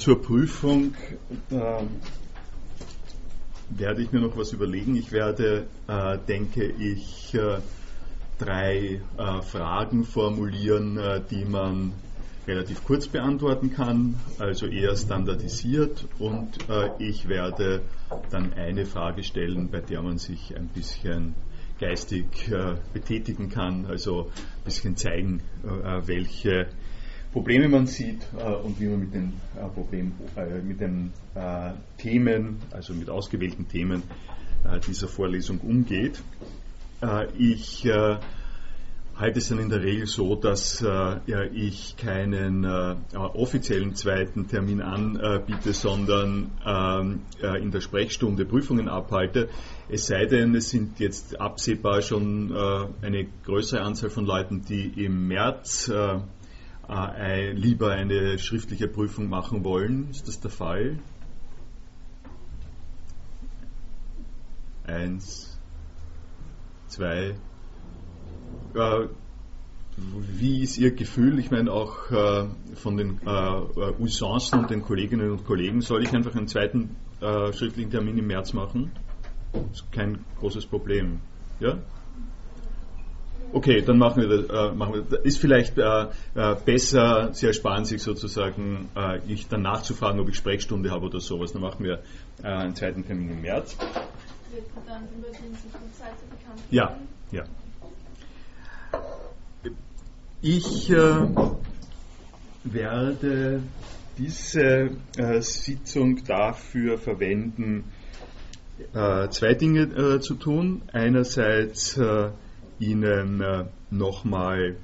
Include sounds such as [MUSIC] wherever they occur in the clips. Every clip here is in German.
zur Prüfung äh, werde ich mir noch was überlegen. Ich werde, äh, denke ich, äh, drei äh, Fragen formulieren, äh, die man relativ kurz beantworten kann, also eher standardisiert. Und äh, ich werde dann eine Frage stellen, bei der man sich ein bisschen geistig betätigen kann, also ein bisschen zeigen, welche Probleme man sieht äh, und wie man mit den, äh, Problem, äh, mit den äh, Themen, also mit ausgewählten Themen äh, dieser Vorlesung umgeht. Äh, ich halte es dann in der Regel so, dass ja, ich keinen offiziellen zweiten Termin anbiete, sondern ähm, in der Sprechstunde Prüfungen abhalte. Es sei denn, es sind jetzt absehbar schon eine größere Anzahl von Leuten, die im März äh, lieber eine schriftliche Prüfung machen wollen. Ist das der Fall? Eins, zwei. Äh, wie ist Ihr Gefühl? Ich meine auch äh, von den äh, Usancen und den Kolleginnen und Kollegen, soll ich einfach einen zweiten äh, schriftlichen Termin im März machen? Das ist kein großes Problem. Ja? Okay, dann machen wir das. Äh, machen wir. Ist vielleicht äh, äh, besser, Sie ersparen sich sozusagen, äh, ich dann nachzufragen, ob ich Sprechstunde habe oder sowas. Dann machen wir äh, einen zweiten Termin im März. Wird dann über die Seite bekannt Ja, ja. Ich äh, werde diese Sitzung dafür verwenden, zwei Dinge zu tun. Einerseits Ihnen äh, nochmal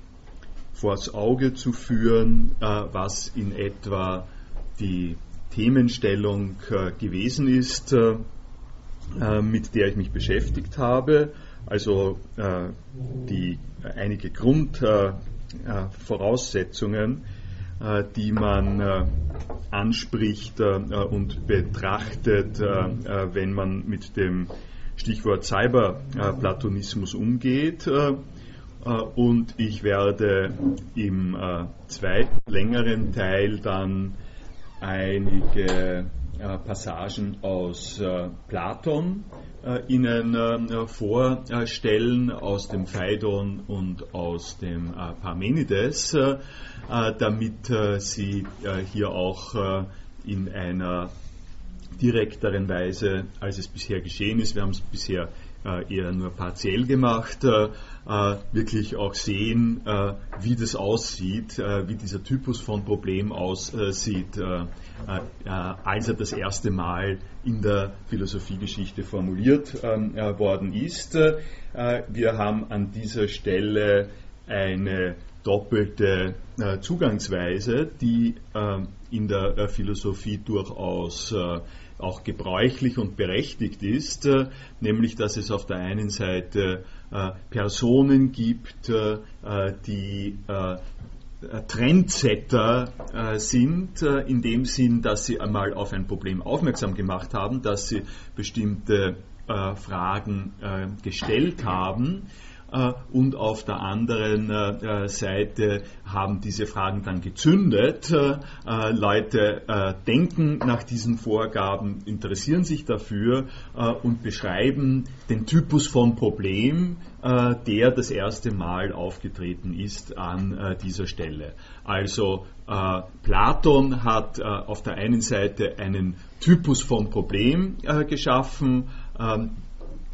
vors Auge zu führen, äh, was in etwa die Themenstellung äh, gewesen ist, äh, äh, mit der ich mich beschäftigt habe. Also äh, die einige Grundvoraussetzungen, die man anspricht und betrachtet, wenn man mit dem Stichwort Cyberplatonismus umgeht. Äh, äh, und ich werde im äh, zweiten längeren Teil dann einige Passagen aus Platon Ihnen vorstellen, aus dem Phaidon und aus dem Parmenides, damit Sie hier auch in einer direkteren Weise, als es bisher geschehen ist. Wir haben es bisher äh, eher nur partiell gemacht, äh, äh, wirklich auch sehen, wie das aussieht, wie dieser Typus von Problem aussieht, als er das erste Mal in der Philosophiegeschichte formuliert ähm, worden ist. wir haben an dieser Stelle eine doppelte Zugangsweise, die ähm, in der Philosophie durchaus auch gebräuchlich und berechtigt ist, äh, nämlich dass es auf der einen Seite äh, Personen gibt, äh, die Trendsetter sind, in dem Sinn, dass sie einmal auf ein Problem aufmerksam gemacht haben, dass sie bestimmte Fragen gestellt haben. äh, und auf der anderen äh, Seite haben diese Fragen dann gezündet. Äh, Leute denken nach diesen Vorgaben, interessieren sich dafür und beschreiben den Typus von Problem, der das erste Mal aufgetreten ist an dieser Stelle. Also Platon hat auf der einen Seite einen Typus von Problem geschaffen, ähm,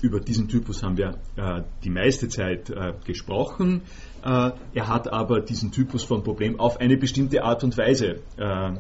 über diesen Typus haben wir äh, die meiste Zeit äh, gesprochen. Äh, er hat aber diesen Typus von Problem auf eine bestimmte Art und Weise äh, äh,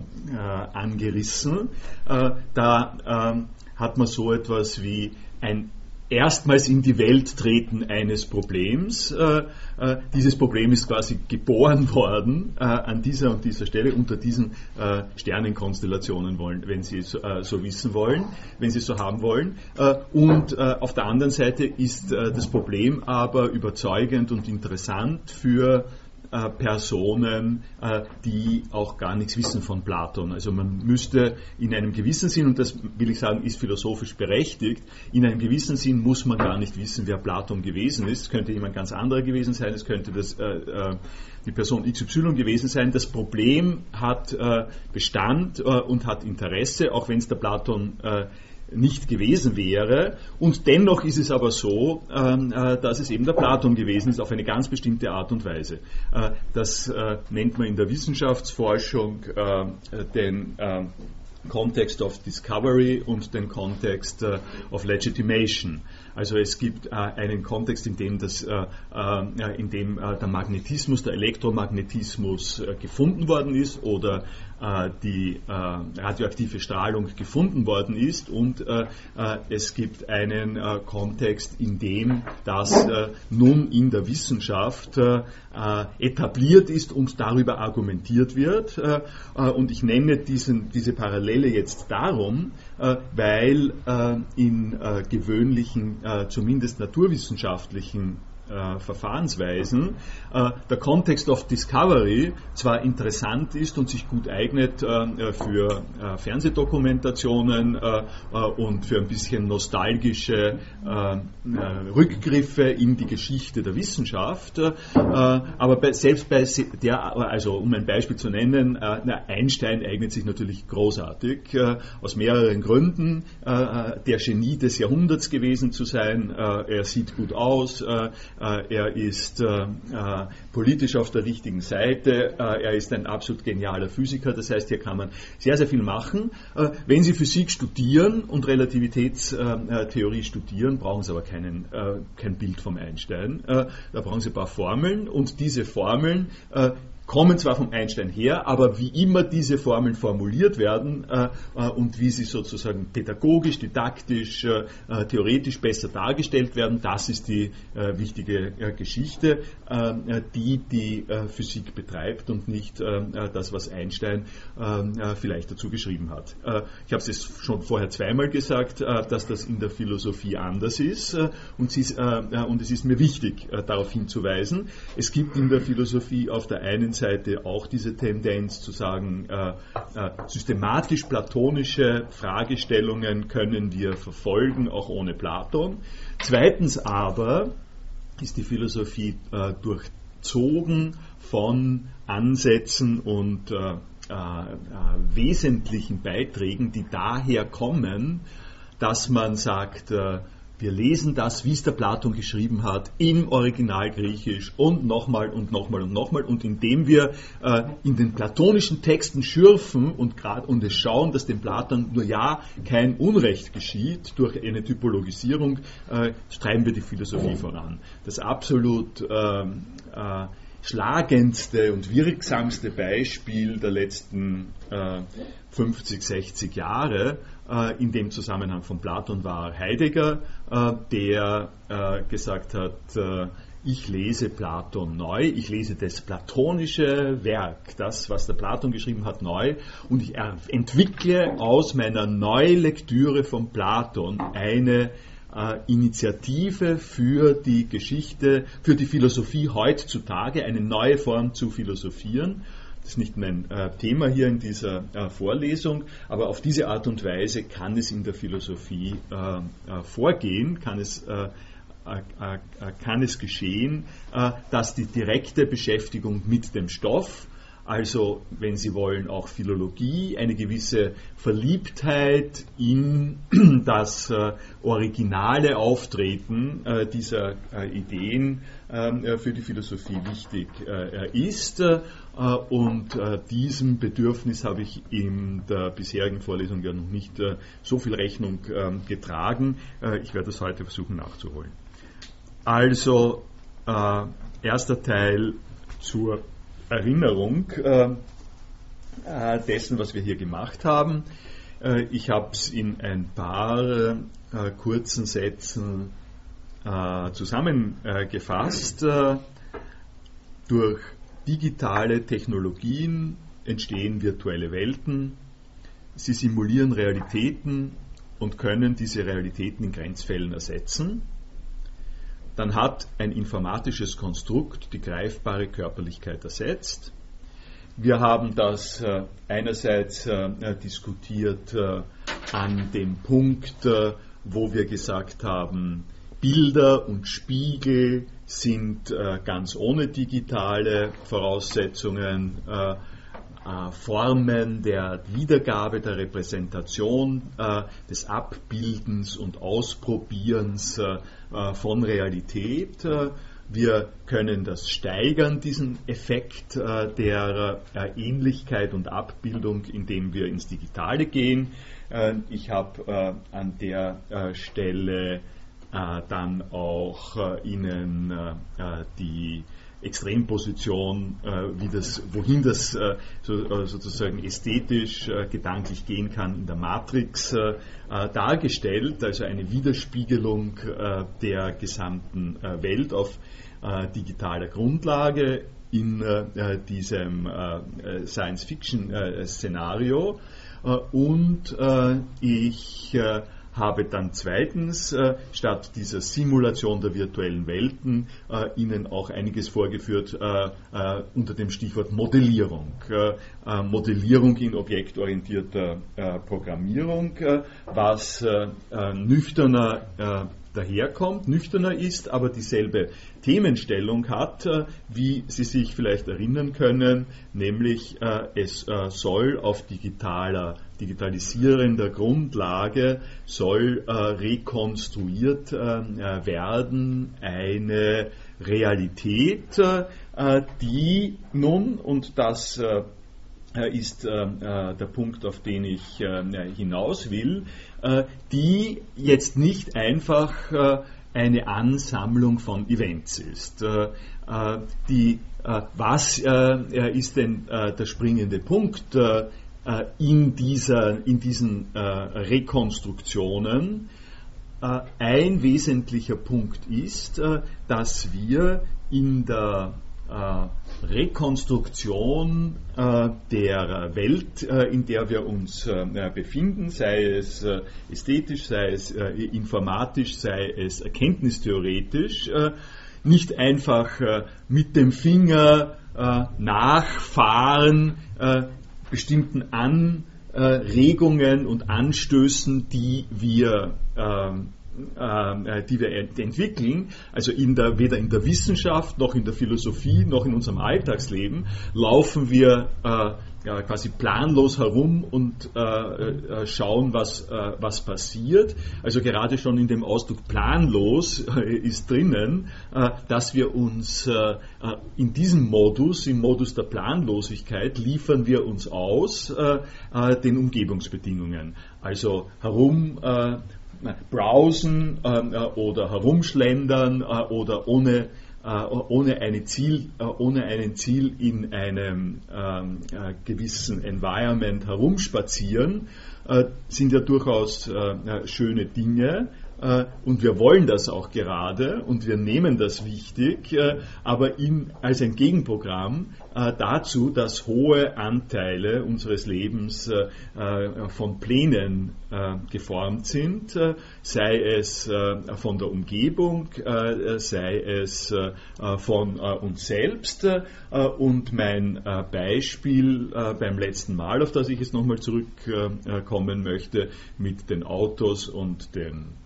angerissen. Äh, da ähm, hat man so etwas wie ein erstmals in die Welt treten eines Problems. Äh, äh, dieses Problem ist quasi geboren [LAUGHS] worden äh, an dieser und dieser Stelle unter diesen äh, Sternenkonstellationen, wollen, wenn Sie so, äh, so, wissen wollen, wenn Sie so haben wollen. Äh, und auf der anderen Seite ist das Problem aber überzeugend und interessant für äh, Personen, äh, die auch gar nichts wissen von Platon. Also man müsste in einem gewissen Sinn, und das will ich sagen, ist philosophisch berechtigt, in einem gewissen Sinn muss man gar nicht wissen, wer Platon gewesen ist. Es könnte jemand ganz anderer gewesen sein, es könnte das, äh, äh die Person XY gewesen sein. Das Problem hat äh, Bestand äh, und hat Interesse, auch wenn es der Platon nicht gewesen wäre. Und dennoch ist es aber so, ähm, äh, dass es eben der Platon gewesen ist, auf eine ganz bestimmte Art und Weise. Äh, das äh, nennt man in der Wissenschaftsforschung den Context of Discovery und den Context of Legitimation. Also es gibt einen Kontext, in dem, das, in dem der Magnetismus, der Elektromagnetismus gefunden worden ist oder die radioaktive Strahlung gefunden worden ist und es gibt einen Kontext, in dem das nun in der Wissenschaft etabliert ist und darüber argumentiert wird. Und ich nenne diesen, diese Parallele jetzt darum, weil in gewöhnlichen äh, zumindest naturwissenschaftlichen äh, Verfahrensweisen äh, der Context of Discovery zwar interessant ist und sich gut eignet äh, für äh, Fernsehdokumentationen äh, und für ein bisschen nostalgische Rückgriffe in die Geschichte der Wissenschaft, aber bei, selbst bei der, also um ein Beispiel zu nennen, Einstein eignet sich natürlich großartig aus mehreren Gründen, der Genie des Jahrhunderts gewesen zu sein, er sieht gut aus, er ist äh, äh, politisch auf der richtigen Seite, er ist ein absolut genialer Physiker, das heißt, hier kann man sehr, sehr viel machen. Wenn Sie Physik studieren und Relativitätstheorie studieren, brauchen Sie aber keinen, kein Bild vom Einstein. Da brauchen Sie ein paar Formeln und diese Formeln kommen zwar vom Einstein her, aber wie immer diese Formeln formuliert werden äh, äh, und wie sie sozusagen pädagogisch, didaktisch, äh, äh theoretisch besser dargestellt werden, das ist die äh, wichtige äh, Geschichte, die die Physik betreibt und nicht das, was Einstein vielleicht dazu geschrieben hat. ich habe es schon vorher zweimal gesagt, dass das in der Philosophie anders ist und, sie, und es ist mir wichtig, darauf hinzuweisen. Es gibt in der Philosophie auf der einen Seite Seite auch diese Tendenz zu sagen, äh, äh, systematisch platonische Fragestellungen können wir verfolgen, auch ohne Platon. Zweitens aber ist die Philosophie äh, durchzogen von Ansätzen und wesentlichen Beiträgen, die daher kommen, dass man sagt, wir lesen das, wie es der Platon geschrieben hat, im Original Griechisch und nochmal und nochmal und nochmal. Und indem wir äh, in den platonischen Texten schürfen und, grad, und es schauen, dass dem Platon nur ja kein Unrecht geschieht durch eine Typologisierung, äh, treiben wir die Philosophie voran. Das absolut ähm, äh, schlagendste und wirksamste Beispiel der letzten äh, 50, 60 Jahre äh, in dem Zusammenhang von Platon war Heidegger, äh, der äh, gesagt hat, ich lese Platon neu, ich lese das platonische Werk, das, was der Platon geschrieben hat, neu und ich entwickle aus meiner Neulektüre von Platon eine äh, Initiative für die Geschichte, für die Philosophie heutzutage, eine neue Form zu philosophieren. Das ist nicht mein äh, Thema hier in dieser äh, Vorlesung, aber auf diese Art und Weise kann es in der Philosophie äh, vorgehen, kann es, kann es geschehen, dass die direkte Beschäftigung mit dem Stoff also wenn Sie wollen auch Philologie, eine gewisse Verliebtheit in [CLEARS THROAT] das originale Auftreten dieser Ideen für die Philosophie wichtig äh, ist. Äh, und diesem Bedürfnis habe ich in der bisherigen Vorlesung ja noch nicht so viel Rechnung ähm, getragen. ich werde das heute versuchen nachzuholen. Also erster Teil zur Erinnerung äh, äh, dessen, was wir hier gemacht haben. Äh, ich habe es in ein paar äh, kurzen Sätzen äh, zusammengefasst. Äh, durch digitale Technologien entstehen virtuelle Welten. Sie simulieren Realitäten und können diese Realitäten in Grenzfällen ersetzen. dann hat ein informatisches Konstrukt die greifbare Körperlichkeit ersetzt. Wir haben das äh, einerseits diskutiert an dem Punkt, wo wir gesagt haben, Bilder und Spiegel sind äh, ganz ohne digitale Voraussetzungen äh, äh, Formen der Wiedergabe, der Repräsentation, äh, des Abbildens und Ausprobierens äh, von Realität. Wir können das steigern, diesen Effekt der Ähnlichkeit und Abbildung, indem wir ins Digitale gehen. Ich habe an der Stelle dann auch Ihnen die Extremposition, äh, wie das, wohin das äh, so, äh, sozusagen ästhetisch, äh, gedanklich gehen kann, in der Matrix äh, äh, dargestellt, also eine Widerspiegelung der gesamten Welt auf digitaler Grundlage in diesem Science-Fiction-Szenario. und ich habe dann zweitens äh, statt dieser Simulation der virtuellen Welten äh, Ihnen auch einiges vorgeführt äh, äh unter dem Stichwort Modellierung. Äh, äh, Modellierung in objektorientierter Programmierung, was nüchterner daherkommt, nüchterner ist, aber dieselbe Themenstellung hat, äh, wie Sie sich vielleicht erinnern können, nämlich äh, es äh, soll auf digitaler, digitalisierender Grundlage soll rekonstruiert werden eine Realität, die nun, und das ist der Punkt, auf den ich hinaus will, die jetzt nicht einfach eine Ansammlung von Events ist. Äh, äh, die, äh, was ist denn der springende Punkt in, dieser, in diesen Rekonstruktionen? Ein wesentlicher Punkt ist, dass wir in der äh, Rekonstruktion äh, der Welt, äh, in der wir uns befinden, sei es ästhetisch, sei es informatisch, sei es erkenntnistheoretisch, nicht einfach mit dem Finger nachfahren bestimmten Anregungen und Anstößen, die wir ähm, äh, die wir entwickeln, also in der, weder in der Wissenschaft noch in der Philosophie noch in unserem Alltagsleben, laufen wir äh, ja, quasi planlos herum und äh, äh, schauen, was, äh, was passiert. Also gerade schon in dem Ausdruck planlos äh, ist drinnen, äh, dass wir uns äh, in diesem Modus, im Modus der Planlosigkeit, liefern wir uns aus den Umgebungsbedingungen. Also herum browsen ähm, äh, oder herumschlendern äh, oder ohne, äh, ohne, eine Ziel, äh, ohne ein Ziel in einem ähm, äh, gewissen Environment herumspazieren, äh, sind ja durchaus schöne Dinge. Äh, und wir wollen das auch gerade und wir nehmen das wichtig, äh, aber in, als ein Gegenprogramm äh, dazu, dass hohe Anteile unseres Lebens von Plänen geformt sind, sei es von der Umgebung, sei es von uns selbst. Und mein Beispiel beim letzten Mal, auf das ich jetzt nochmal zurückkommen möchte, mit den Autos und den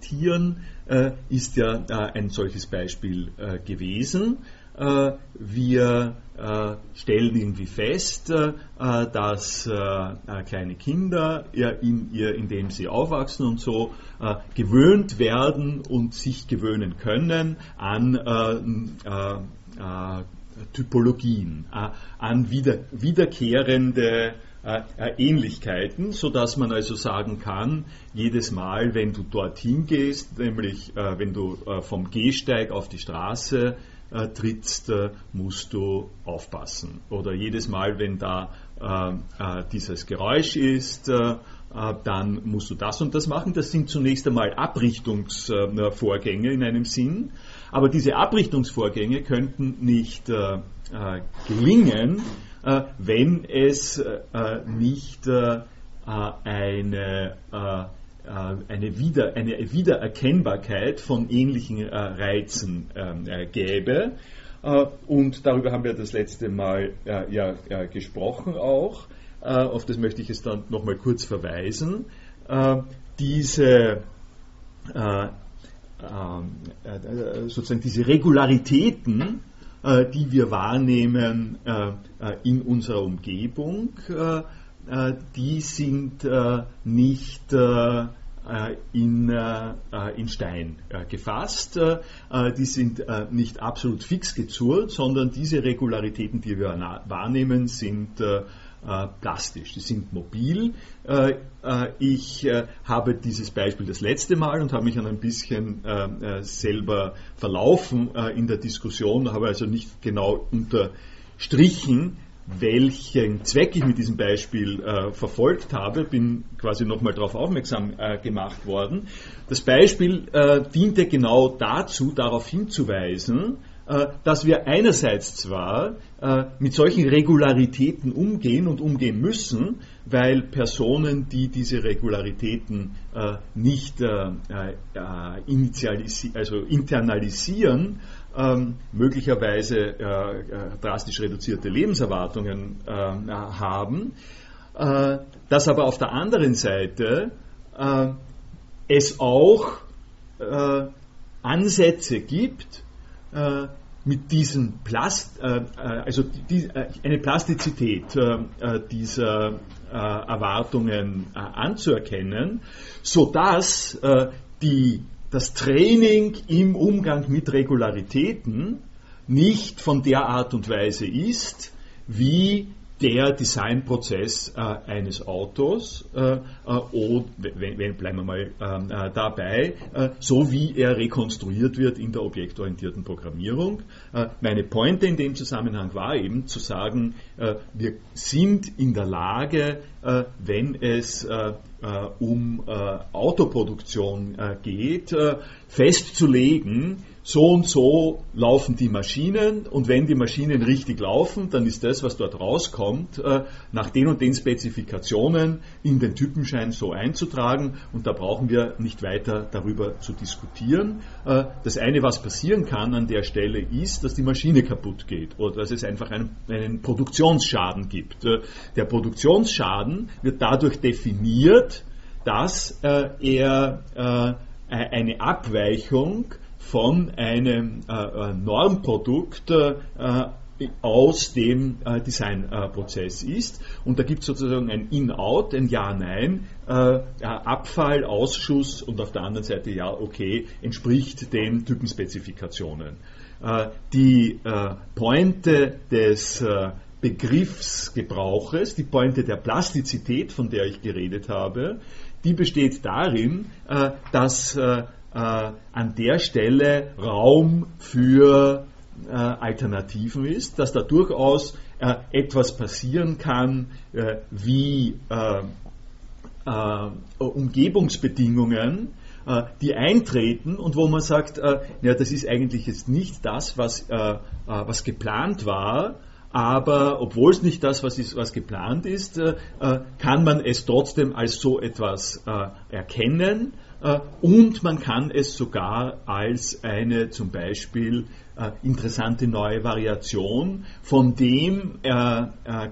Tieren äh, ist ja äh, ein solches Beispiel äh, gewesen. Äh, wir äh, stellen irgendwie fest, äh, dass kleine Kinder, in ihr, indem sie aufwachsen und so, gewöhnt werden und sich gewöhnen können an Typologien, an wieder, wiederkehrende Ähnlichkeiten, sodass man also sagen kann, jedes Mal, wenn du dorthin gehst, nämlich äh, wenn du vom Gehsteig auf die Straße trittst, musst du aufpassen. Oder jedes Mal, wenn da dieses Geräusch ist, dann musst du das und das machen. Das sind zunächst einmal Abrichtungsvorgänge in einem Sinn. Aber diese Abrichtungsvorgänge könnten nicht gelingen, äh, wenn es äh, nicht äh, eine eine, Wieder, eine Wiedererkennbarkeit von ähnlichen Reizen ähm, gäbe. Und darüber haben wir das letzte Mal ja, gesprochen auch. Auf das möchte ich es dann nochmal kurz verweisen. Diese sozusagen diese Regularitäten, die wir wahrnehmen in unserer Umgebung, äh, die sind äh, nicht äh, in, in, Stein gefasst. die sind nicht absolut fix gezurrt, sondern diese Regularitäten, die wir wahrnehmen, sind plastisch, die sind mobil. ich habe dieses Beispiel das letzte Mal und habe mich ein bisschen selber verlaufen in der Diskussion, habe also nicht genau unterstrichen, welchen Zweck ich mit diesem Beispiel äh, verfolgt habe, bin quasi nochmal darauf aufmerksam äh, gemacht worden. Das Beispiel äh, diente genau dazu, darauf hinzuweisen, äh, dass wir einerseits zwar äh, mit solchen Regularitäten umgehen und umgehen müssen, weil Personen, die diese Regularitäten äh, nicht also internalisieren, ähm, möglicherweise äh, äh, drastisch reduzierte Lebenserwartungen äh, haben, äh, dass aber auf der anderen Seite äh, es auch äh, Ansätze gibt, mit diesen Plast, also die, eine Plastizität dieser Erwartungen anzuerkennen, sodass die das Training im Umgang mit Regularitäten nicht von der Art und Weise ist, wie der Designprozess äh, eines Autos, äh, äh, oder, wenn, wenn, bleiben wir mal ähm, äh, dabei, äh, so wie er rekonstruiert wird in der objektorientierten Programmierung. Äh, meine Pointe in dem Zusammenhang war eben zu sagen, wir sind in der Lage, wenn es um Autoproduktion geht, festzulegen, so und so laufen die Maschinen und wenn die Maschinen richtig laufen, dann ist das, was dort rauskommt, äh, nach den und den Spezifikationen in den Typenschein so einzutragen und da brauchen wir nicht weiter darüber zu diskutieren. Äh, das eine, was passieren kann an der Stelle, ist, dass die Maschine kaputt geht oder dass es einfach einen, einen Produktionsschaden gibt. Äh, der Produktionsschaden wird dadurch definiert, dass er eine Abweichung von einem äh, äh, Normprodukt äh, aus dem äh, Designprozess ist. Und da gibt es sozusagen ein In-Out, ein Ja-Nein, äh, Abfall, Ausschuss und auf der anderen Seite Ja, okay, entspricht den Typenspezifikationen. Äh, die Pointe des Begriffsgebrauches, die Pointe der Plastizität, von der ich geredet habe, die besteht darin, dass äh, an der Stelle Raum für äh, Alternativen ist, dass da durchaus äh, etwas passieren kann, äh, wie äh, äh, Umgebungsbedingungen, die eintreten und wo man sagt, ja, das ist eigentlich jetzt nicht das, was, was geplant war, aber obwohl es nicht das, was, ist, was geplant ist, kann man es trotzdem als so etwas erkennen und man kann es sogar als eine zum Beispiel äh, interessante neue Variation von dem äh,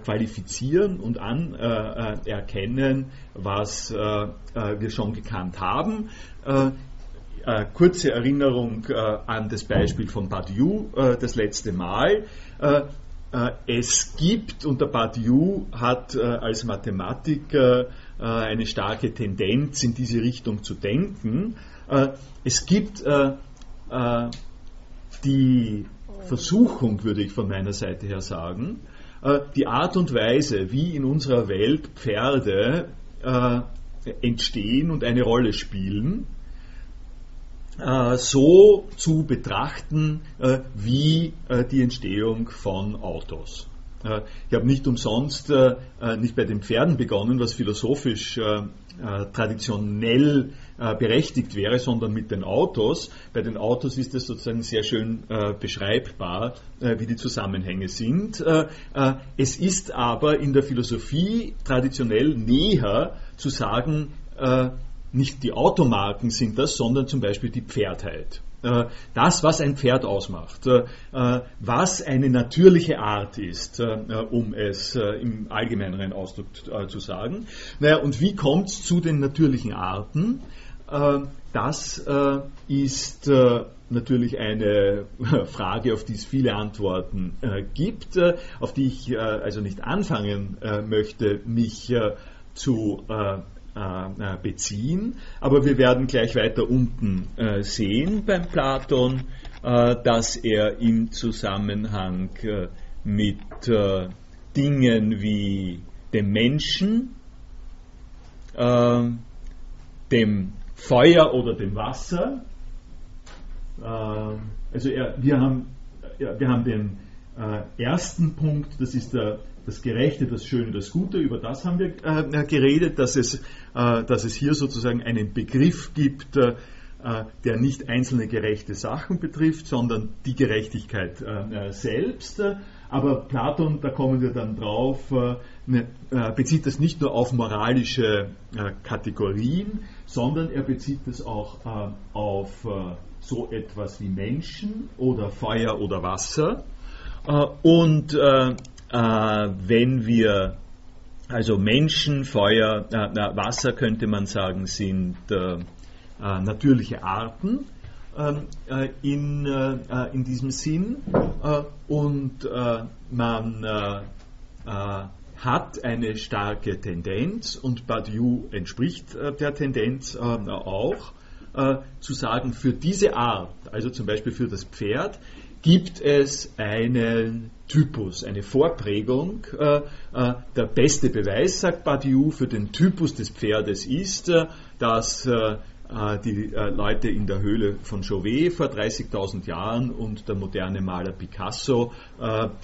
qualifizieren und anerkennen, was wir schon gekannt haben. kurze Erinnerung an das Beispiel von Badiou das letzte Mal. es gibt, und der Badiou hat als Mathematiker äh, eine starke Tendenz in diese Richtung zu denken. Äh, es gibt äh, die Versuchung, würde ich von meiner Seite her sagen, die Art und Weise, wie in unserer Welt Pferde entstehen und eine Rolle spielen, so zu betrachten wie die Entstehung von Autos. Äh, ich habe nicht umsonst äh, äh, nicht bei den Pferden begonnen, was philosophisch traditionell berechtigt wäre, sondern mit den Autos. Bei den Autos ist es sozusagen sehr schön beschreibbar, wie die Zusammenhänge sind. es ist aber in der Philosophie traditionell näher zu sagen, nicht die Automarken sind das, sondern zum Beispiel die Pferdheit. Äh, das, was ein Pferd ausmacht, äh, was eine natürliche Art ist, um es im allgemeineren Ausdruck zu sagen. Naja, und wie kommt es zu den natürlichen Arten? Das ist natürlich eine [LAUGHS] Frage, auf die es viele Antworten gibt, auf die ich also nicht anfangen möchte, mich zu äh, äh, beziehen. Aber wir werden gleich weiter unten äh, sehen beim Platon, dass er im Zusammenhang mit Dingen wie dem Menschen, dem Feuer oder dem Wasser, also er, wir, haben, wir haben den ersten Punkt, das ist der das Gerechte, das Schöne, das Gute, über das haben wir äh, geredet, dass es, äh, dass es hier sozusagen einen Begriff gibt, äh, der nicht einzelne gerechte Sachen betrifft, sondern die Gerechtigkeit äh, selbst. Aber Platon, da kommen wir dann drauf, äh, ne, äh, bezieht das nicht nur auf moralische Kategorien, sondern er bezieht es auch auf so etwas wie Menschen oder Feuer oder Wasser. Und äh, wenn wir, also Menschen, Feuer, äh, Wasser könnte man sagen, sind äh, natürliche Arten ähm, in, in diesem Sinn. Und man hat eine starke Tendenz und Badiou entspricht der Tendenz auch, zu sagen, für diese Art, also zum Beispiel für das Pferd, gibt es einen Typus, eine Vorprägung. Äh, äh, der beste Beweis, sagt Badiou, für den Typus des Pferdes ist, äh, dass die Leute in der Höhle von Chauvet vor 30.000 Jahren und der moderne Maler Picasso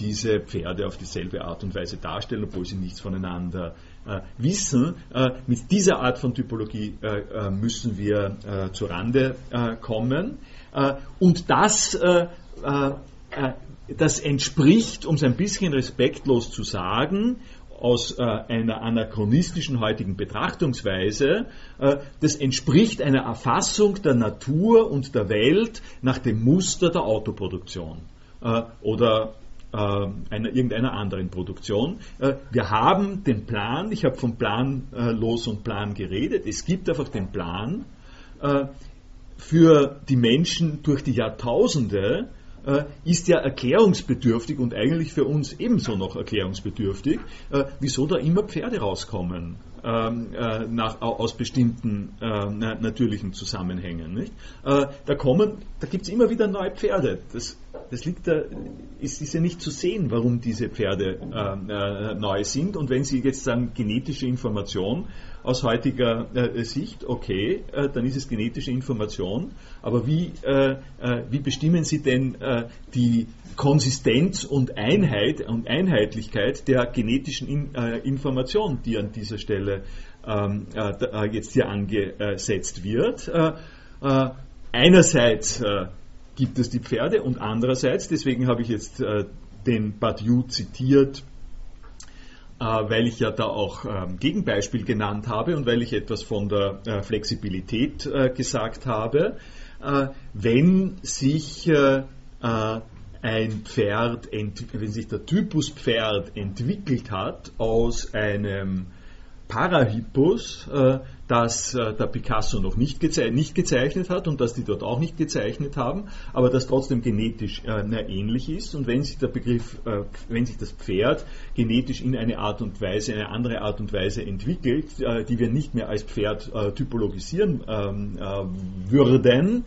diese Pferde auf dieselbe Art und Weise darstellen, obwohl sie nichts voneinander wissen. Mit dieser Art von Typologie müssen wir zu Rande kommen. Und das das entspricht, um es ein bisschen respektlos zu sagen, aus äh, einer anachronistischen heutigen Betrachtungsweise, äh, das entspricht einer Erfassung der Natur und der Welt nach dem Muster der Autoproduktion äh, oder äh, einer, irgendeiner anderen Produktion. Äh, wir haben den Plan, ich habe von Plan los und Plan geredet, es gibt einfach den Plan für die Menschen durch die Jahrtausende, äh, ist ja erklärungsbedürftig und eigentlich für uns ebenso noch erklärungsbedürftig, äh, wieso da immer Pferde rauskommen. Ähm, äh, nach, aus bestimmten äh, natürlichen Zusammenhängen. Nicht? Äh, da kommen, da gibt es immer wieder neue Pferde. Das, das liegt da, ist, ist ja nicht zu sehen, warum diese Pferde äh, neu sind. Und wenn Sie jetzt sagen, genetische Information, aus heutiger äh, Sicht, okay, äh, dann ist es genetische Information, aber wie, äh, äh wie bestimmen Sie denn äh, die Konsistenz und Einheit und Einheitlichkeit der genetischen In, äh, Information, die an dieser Stelle ähm, jetzt hier angesetzt wird? einerseits gibt es die Pferde und andererseits, deswegen habe ich jetzt den Badiou zitiert, äh, weil ich ja da auch ähm, Gegenbeispiel genannt habe und weil ich etwas von der äh, Flexibilität äh, gesagt habe. Wenn sich ein Pferd, wenn sich der Typus Pferd entwickelt hat aus einem Parahippus, äh, das äh, der Picasso noch nicht, geze nicht, gezeichnet hat und das die dort auch nicht gezeichnet haben, aber das trotzdem genetisch äh, ähnlich ist. Und wenn sich der Begriff, äh, wenn sich das Pferd genetisch in eine Art und Weise, eine andere Art und Weise entwickelt, äh, die wir nicht mehr als Pferd äh, typologisieren ähm, würden,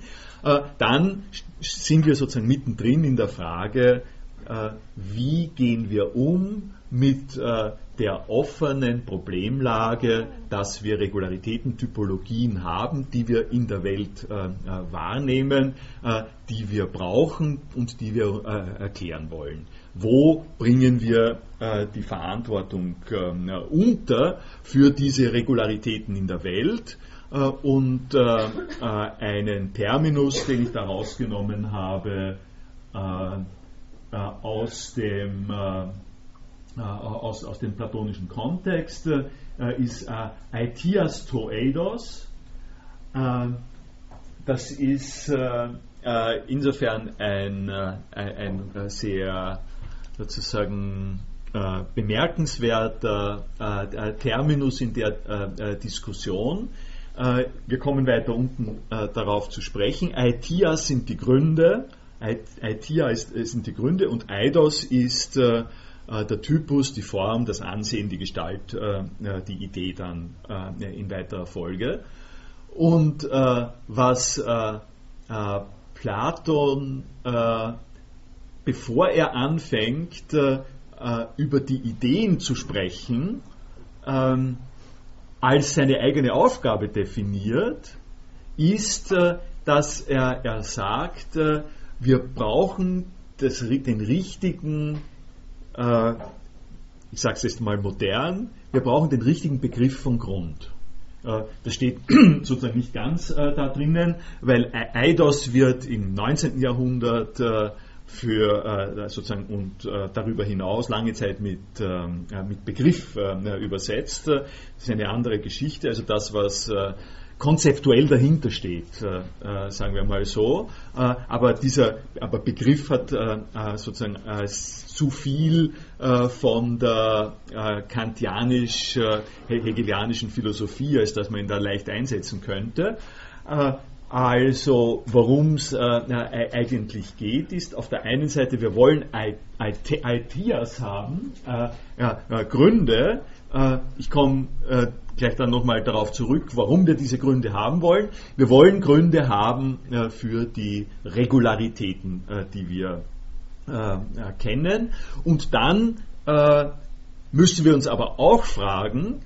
dann sind wir sozusagen mittendrin in der Frage, wie gehen wir um mit der offenen Problemlage, dass wir Regularitäten, Typologien haben, die wir in der Welt äh, äh, wahrnehmen, äh, die wir brauchen und die wir äh, erklären wollen. Wo bringen wir äh, die Verantwortung unter für diese Regularitäten in der Welt? Äh, und einen Terminus, den ich da rausgenommen habe, aus dem äh, aus, aus dem platonischen Kontext, äh, ist äh, Aetias Toeidos, das ist insofern ein, ein, sehr sozusagen bemerkenswerter Terminus in der Diskussion. wir kommen weiter unten darauf zu sprechen. ITIAs sind die Gründe, ITIA ist, sind die Gründe und IDOS ist äh, der Typus, die Form, das Ansehen, die Gestalt, äh, äh, die Idee dann in weiterer Folge. Und was Platon, bevor er anfängt, über die Ideen zu sprechen, ähm, als seine eigene Aufgabe definiert, ist, dass er, er sagt, wir brauchen das, den richtigen äh, ich sage es jetzt mal modern, wir brauchen den richtigen Begriff von Grund. Äh, das steht [CLEARS THROAT] sozusagen nicht ganz äh, da drinnen, weil Eidos wird im 19. Jahrhundert für sozusagen und darüber hinaus lange Zeit mit, ähm, mit Begriff übersetzt. Das ist eine andere Geschichte. Also das, was konzeptuell dahinter steht, äh, äh, sagen wir mal so. Äh, aber dieser aber Begriff hat äh, äh, sozusagen äh, zu viel von der kantianisch-hegelianischen Philosophie, als dass man ihn da leicht einsetzen könnte. Also, worum es eigentlich geht, ist auf der einen Seite, wir wollen Ideas haben, ja, Gründe. Ich komme gleich dann nochmal darauf zurück, warum wir diese Gründe haben wollen. Wir wollen Gründe haben äh, für die Regularitäten, äh, die wir äh, kennen. Und dann äh, müssen wir uns aber auch fragen,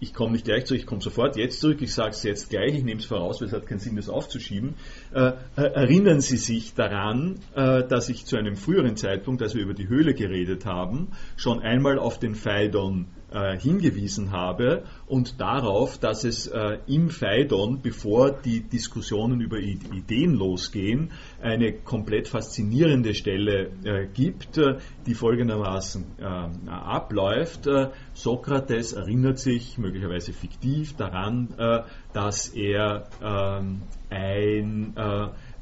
ich komme nicht gleich zurück, ich komme sofort jetzt zurück, ich sage es jetzt gleich, ich nehme es voraus, weil es hat keinen Sinn, das aufzuschieben. Äh, äh, erinnern Sie sich daran, äh, dass ich zu einem früheren Zeitpunkt, als wir über die Höhle geredet haben, schon einmal auf den Phaidon äh, hingewiesen habe und darauf, dass es äh, im Phaidon, bevor die Diskussionen über Ideen losgehen, eine komplett faszinierende Stelle äh, gibt, äh, die folgendermaßen äh, abläuft. Äh, Sokrates erinnert sich, möglicherweise fiktiv, daran, dass er ähm, ein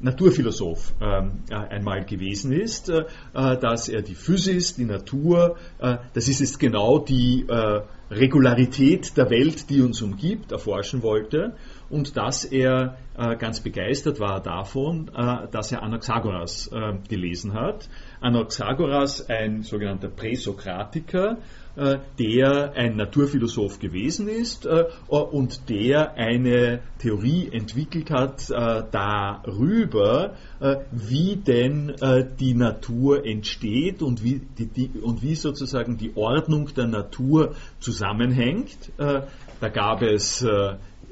Naturphilosoph ähm, äh, einmal gewesen ist, äh, äh, dass er die Physis, die Natur, äh, das ist jetzt genau die äh, Regularität der Welt, die uns umgibt, erforschen wollte und dass er äh, ganz begeistert war davon, dass er Anaxagoras gelesen hat. Anaxagoras, ein sogenannter Präsokratiker, äh, der ein Naturphilosoph gewesen ist äh, und der eine Theorie entwickelt hat äh, darüber, wie denn die Natur entsteht und wie, die, und wie sozusagen die Ordnung der Natur zusammenhängt. Da gab es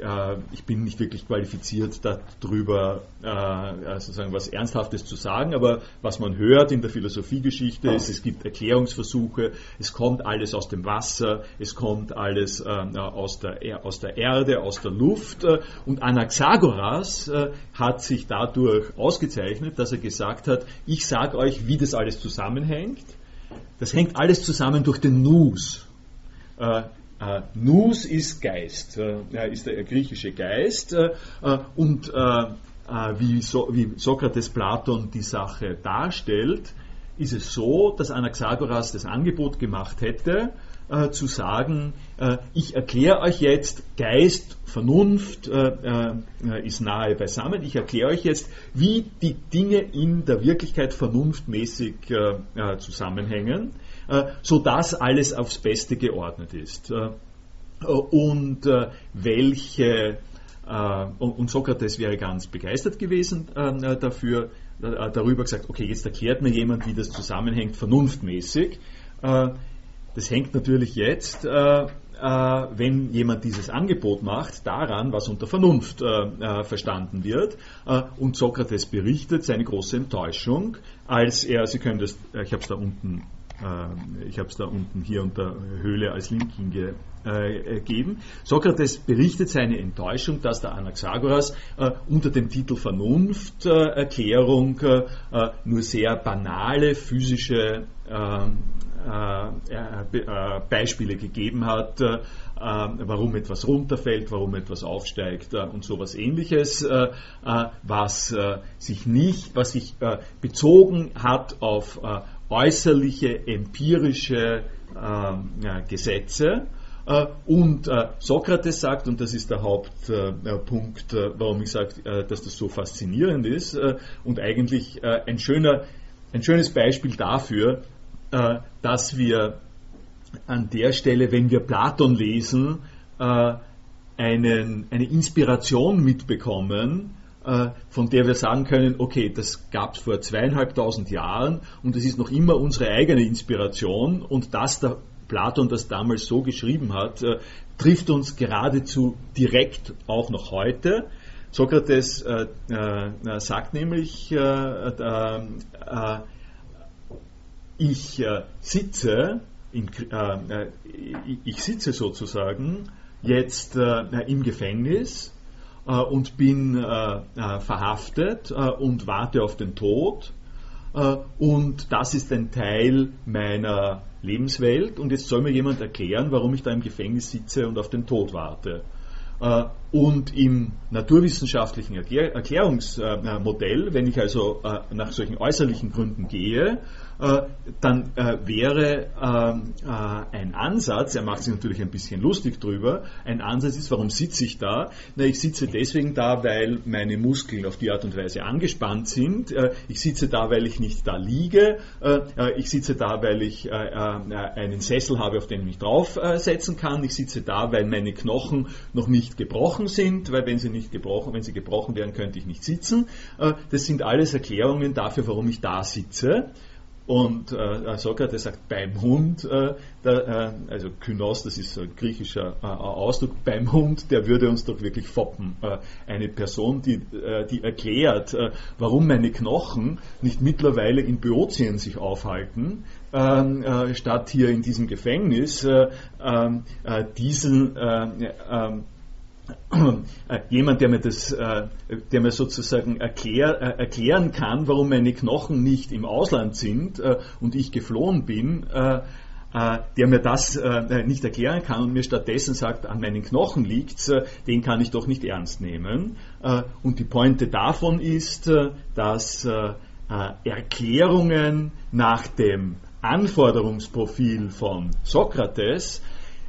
äh, ich bin nicht wirklich qualifiziert darüber, äh, sozusagen was Ernsthaftes zu sagen, aber was man hört in der Philosophiegeschichte ist, es gibt Erklärungsversuche, es kommt alles aus dem Wasser, es kommt alles äh, aus, der, aus der Erde, aus der Luft und Anaxagoras hat sich dadurch ausgezeichnet, dass er gesagt hat, ich sage euch, wie das alles zusammenhängt. Das hängt alles zusammen durch den Nus. Äh, Nous ist Geist, äh, ist der griechische Geist äh, und wie, so, wie Sokrates Platon die Sache darstellt, ist es so, dass Anaxagoras das Angebot gemacht hätte, äh, zu sagen, äh, ich erkläre euch jetzt, Geist, Vernunft äh, ist nahe beisammen, ich erkläre euch jetzt, wie die Dinge in der Wirklichkeit vernunftmäßig zusammenhängen. Äh, sodass alles aufs Beste geordnet ist. Äh, und äh, welche und Sokrates wäre ganz begeistert gewesen dafür, darüber gesagt, okay, jetzt erklärt mir jemand, wie das zusammenhängt, vernunftmäßig. Das hängt natürlich jetzt, wenn jemand dieses Angebot macht, daran, was unter Vernunft verstanden wird. Und Sokrates berichtet seine große Enttäuschung, als er, Sie können das, ich habe es da unten ich habe es da unten hier unter Höhle als Link hingegeben. Sokrates berichtet seine Enttäuschung, dass der Anaxagoras äh, unter dem Titel Vernunfterklärung äh, nur sehr banale physische Beispiele gegeben hat, warum etwas runterfällt, warum etwas aufsteigt und sowas ähnliches, was sich nicht, was sich bezogen hat auf äußerliche empirische Gesetze. Äh, und äh, Sokrates sagt, und das ist der Hauptpunkt, äh, warum ich sage, dass das so faszinierend ist und eigentlich ein, schöner, ein schönes Beispiel dafür, dass wir an der Stelle, wenn wir Platon lesen, einen, eine Inspiration mitbekommen, von der wir sagen können, okay, das gab es vor zweieinhalbtausend Jahren und es ist noch immer unsere eigene Inspiration und das der Platon das damals so geschrieben hat, äh, trifft uns geradezu direkt auch noch heute. Sokrates äh, äh, sagt nämlich, äh, äh, ich äh, sitze, in, ich sitze sozusagen jetzt im Gefängnis und bin verhaftet und warte auf den Tod. und das ist ein Teil meiner Lebenswelt und jetzt soll mir jemand erklären, warum ich da im Gefängnis sitze und auf den Tod warte. Und im naturwissenschaftlichen Erklärungsmodell, wenn ich also äh, nach solchen äußerlichen Gründen gehe, äh, dann äh, wäre ein Ansatz, er macht sich natürlich ein bisschen lustig drüber, ein Ansatz ist, warum sitze ich da? Na, ich sitze deswegen da, weil meine Muskeln auf die Art und Weise angespannt sind. ich sitze da, weil ich nicht da liege. ich sitze da, weil ich einen Sessel habe, auf den ich mich draufsetzen kann. Ich sitze da, weil meine Knochen noch nicht gebrochen sind, weil wenn sie nicht gebrochen, wenn sie gebrochen wären, könnte ich nicht sitzen. das sind alles Erklärungen dafür, warum ich da sitze. Und äh, Sokrates sagt beim Hund, äh, der, äh, also Kynos, das ist ein griechischer äh, Ausdruck, beim Hund, der würde uns doch wirklich foppen. Äh, eine Person, die, äh, die erklärt, warum meine Knochen nicht mittlerweile in Böotien sich aufhalten, ähm, statt hier in diesem Gefängnis, ähm, diesen äh, jemand, der mir das, äh, der mir sozusagen erklär, äh, erklären kann, warum meine Knochen nicht im Ausland sind und ich geflohen bin, der mir das nicht erklären kann und mir stattdessen sagt, an meinen Knochen liegt's, den kann ich doch nicht ernst nehmen. und die Pointe davon ist, dass Erklärungen nach dem Anforderungsprofil von Sokrates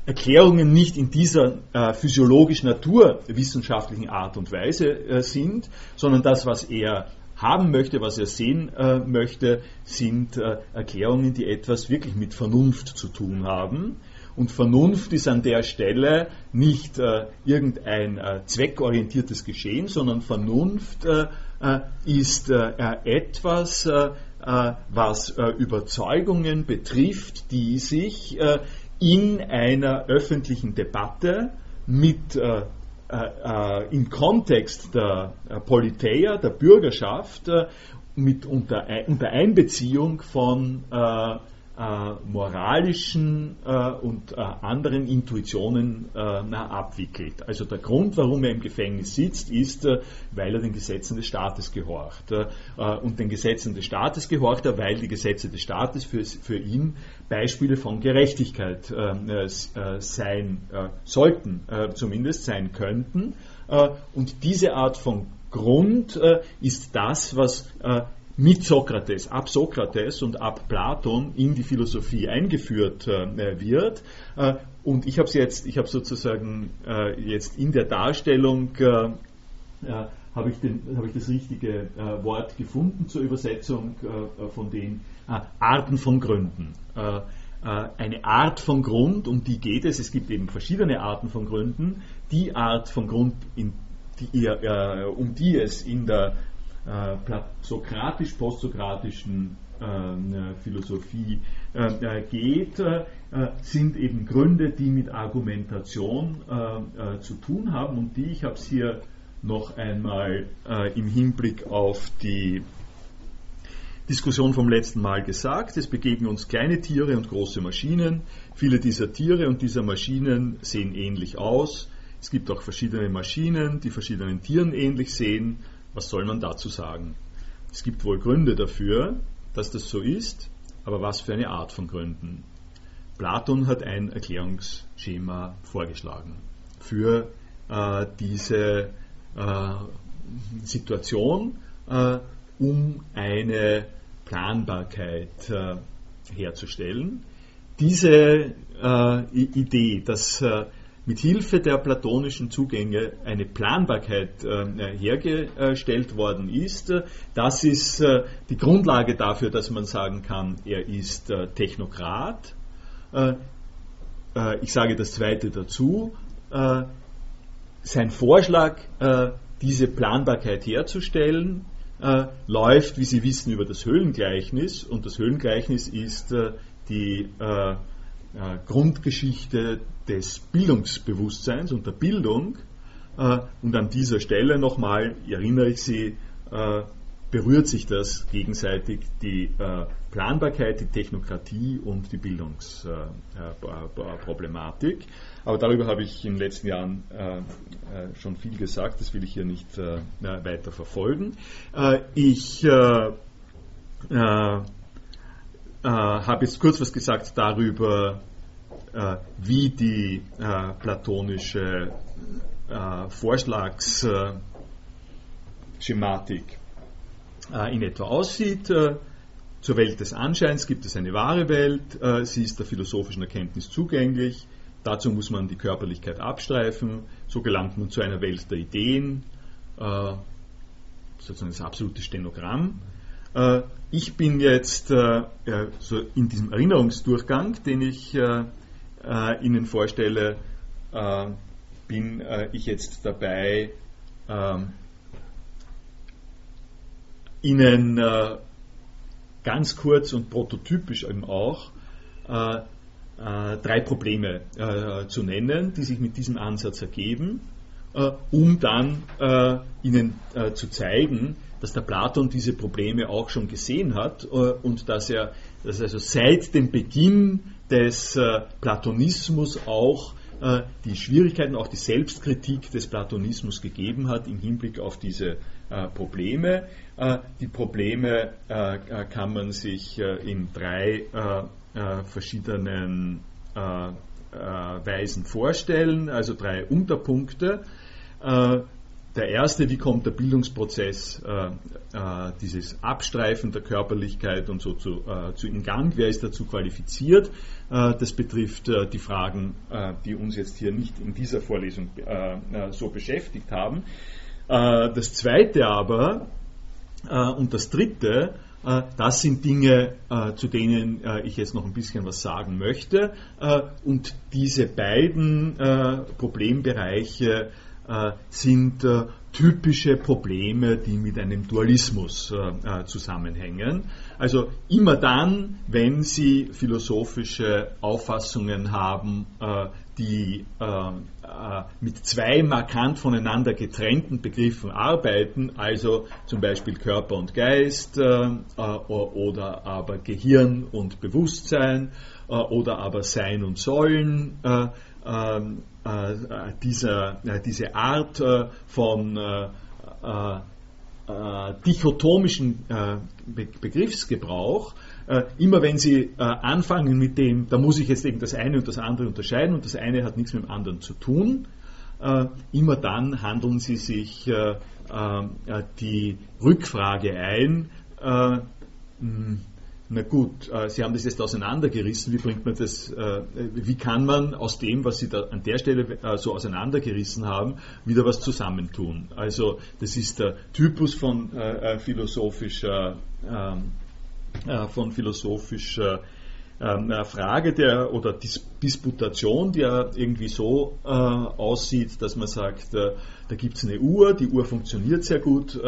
Erklärungen nicht in dieser äh, physiologisch-naturwissenschaftlichen Art und Weise äh, sind, sondern das, was er haben möchte, was er sehen äh, möchte, sind äh, Erklärungen, die etwas wirklich mit Vernunft zu tun haben. Und Vernunft ist an der Stelle nicht äh, irgendein äh, zweckorientiertes Geschehen, sondern Vernunft ist etwas, was Überzeugungen betrifft, die sich in einer öffentlichen Debatte mit äh, äh, im Kontext der äh, Politeia, der Bürgerschaft, äh, mit unter, unter Einbeziehung von äh, moralischen äh, und äh, anderen Intuitionen äh, abwickelt. Also der Grund, warum er im Gefängnis sitzt, ist, äh, weil er den Gesetzen des Staates gehorcht. Äh, und den Gesetzen des Staates gehorcht er, weil die Gesetze des Staates für, für ihn Beispiele von Gerechtigkeit sein sollten, zumindest sein könnten. und diese Art von Grund ist das, was mit Sokrates, ab Sokrates und ab Platon in die Philosophie eingeführt äh, wird. Äh, und ich habe jetzt, ich habe sozusagen äh, jetzt in der Darstellung äh, äh, habe ich, hab ich das richtige äh, Wort gefunden zur Übersetzung von den Arten von Gründen. eine Art von Grund, um die geht es. Es gibt eben verschiedene Arten von Gründen. Die Art von Grund, die, um die es in der äh, sokratisch-postsokratischen äh, Philosophie äh, geht, äh, sind eben Gründe, die mit Argumentation äh, zu tun haben und die, ich habe es hier noch einmal im Hinblick auf die Diskussion vom letzten Mal gesagt, es begegnen uns kleine Tiere und große Maschinen. Viele dieser Tiere und dieser Maschinen sehen ähnlich aus. Es gibt auch verschiedene Maschinen, die verschiedenen Tieren ähnlich sehen. Was soll man dazu sagen? Es gibt wohl Gründe dafür, dass das so ist. Aber was für eine Art von Gründen? Platon hat ein Erklärungsschema vorgeschlagen für äh, diese äh, Situation, äh, um eine Planbarkeit äh, herzustellen. Diese äh, Idee, dass äh, mit Hilfe der platonischen Zugänge eine Planbarkeit äh, hergestellt worden ist. Das ist äh, die Grundlage dafür, dass man sagen kann, er ist äh, Technokrat. Äh, äh, ich sage das zweite dazu. Äh, sein Vorschlag, diese Planbarkeit herzustellen, läuft, wie Sie wissen, über das Höhlengleichnis. Und das Höhlengleichnis ist die äh, Grundgeschichte des Bildungsbewusstseins und der Bildung. Äh, und an dieser Stelle nochmal erinnere ich Sie, äh, berührt sich das gegenseitig die äh, Planbarkeit, die Technokratie und die Bildungsproblematik. Äh, Aber darüber habe ich in den letzten Jahren äh, schon viel gesagt, das will ich hier nicht weiter verfolgen. ich äh, habe jetzt kurz was gesagt darüber, äh, wie die äh, platonische äh, Vorschlagsschematik äh, in etwa aussieht. Äh, zur Welt des Anscheins gibt es eine wahre Welt, sie ist der philosophischen Erkenntnis zugänglich. Dazu muss man die Körperlichkeit abstreifen. So gelangt man zu einer Welt der Ideen, sozusagen das absolute Stenogramm. Äh, ich bin jetzt äh, so in diesem Erinnerungsdurchgang, den ich äh, Ihnen vorstelle, bin ich jetzt dabei, ähm, Ihnen ganz kurz und prototypisch eben auch drei Probleme zu nennen, die sich mit diesem Ansatz ergeben, um dann Ihnen zu zeigen, dass der Platon diese Probleme auch schon gesehen hat äh, und dass er dass also seit dem Beginn des äh, Platonismus auch äh, die Schwierigkeiten, auch die Selbstkritik des Platonismus gegeben hat im Hinblick auf diese Probleme. Die Probleme kann man sich in drei verschiedenen Weisen vorstellen, also drei Unterpunkte. Der erste, wie kommt der Bildungsprozess, äh, äh, dieses Abstreifen der Körperlichkeit und so zu, äh, zu in Gang? Wer ist dazu qualifiziert? Äh, das betrifft äh, die Fragen, äh, die uns jetzt hier nicht in dieser Vorlesung so beschäftigt haben. das zweite aber und das dritte, das sind Dinge, zu denen ich jetzt noch ein bisschen was sagen möchte. und diese beiden Problembereiche äh, sind äh, typische Probleme, die mit einem Dualismus äh, zusammenhängen. Also immer dann, wenn Sie philosophische Auffassungen haben, die mit zwei markant voneinander getrennten Begriffen arbeiten, also zum Beispiel Körper und Geist oder aber Gehirn und Bewusstsein oder aber Sein und Sollen, ähm, äh, dieser, äh, diese Art äh, von dichotomischen Begriffsgebrauch, immer wenn Sie anfangen mit dem, da muss ich jetzt eben das eine und das andere unterscheiden und das eine hat nichts mit dem anderen zu tun, immer dann handeln Sie sich die Rückfrage ein, na gut, äh, Sie haben das jetzt auseinandergerissen. Wie bringt man das, äh, wie kann man aus dem, was Sie da an der Stelle äh, so auseinandergerissen haben, wieder was zusammentun? Also, das ist der Typus von philosophischer, ähm, von philosophischer ähm, Frage der oder Dis Disputation, die ja irgendwie so aussieht, dass man sagt, da gibt es eine Uhr, die Uhr funktioniert sehr gut.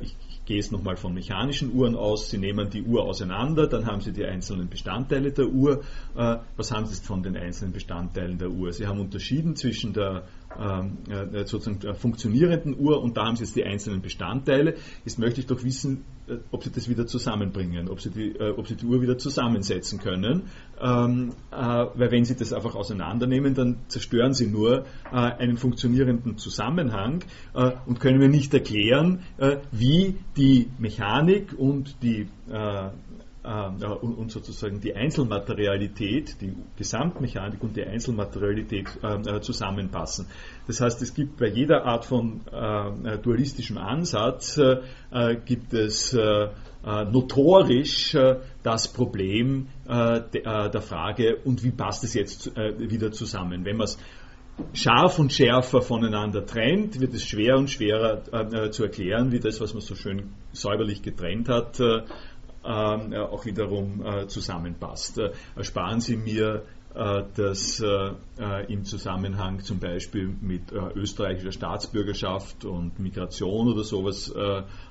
Ich gehe es nochmal von mechanischen Uhren aus. Sie nehmen die Uhr auseinander, dann haben Sie die einzelnen Bestandteile der Uhr. Äh, was haben Sie jetzt von den einzelnen Bestandteilen der Uhr? Sie haben unterschieden zwischen der ähm, äh, sozusagen funktionierenden Uhr und da haben Sie jetzt die einzelnen Bestandteile. Jetzt möchte ich doch wissen, ob Sie das wieder zusammenbringen, ob Sie die, äh, ob Sie die Uhr wieder zusammensetzen können. Ähm, äh, weil wenn Sie das einfach auseinandernehmen, dann zerstören Sie nur äh, einen funktionierenden Zusammenhang äh, und können mir nicht erklären, wie die Mechanik und die und, sozusagen die Einzelmaterialität, die Gesamtmechanik und die Einzelmaterialität zusammenpassen. Das heißt, es gibt bei jeder Art von dualistischem Ansatz gibt es notorisch das Problem der Frage, und wie passt es jetzt wieder zusammen? Wenn man es scharf und schärfer voneinander trennt, wird es schwerer und schwerer äh, zu erklären, wie das, was man so schön säuberlich getrennt hat, äh, äh, auch wiederum äh, zusammenpasst. Äh, ersparen Sie mir äh, das im Zusammenhang zum Beispiel mit österreichischer Staatsbürgerschaft und Migration oder sowas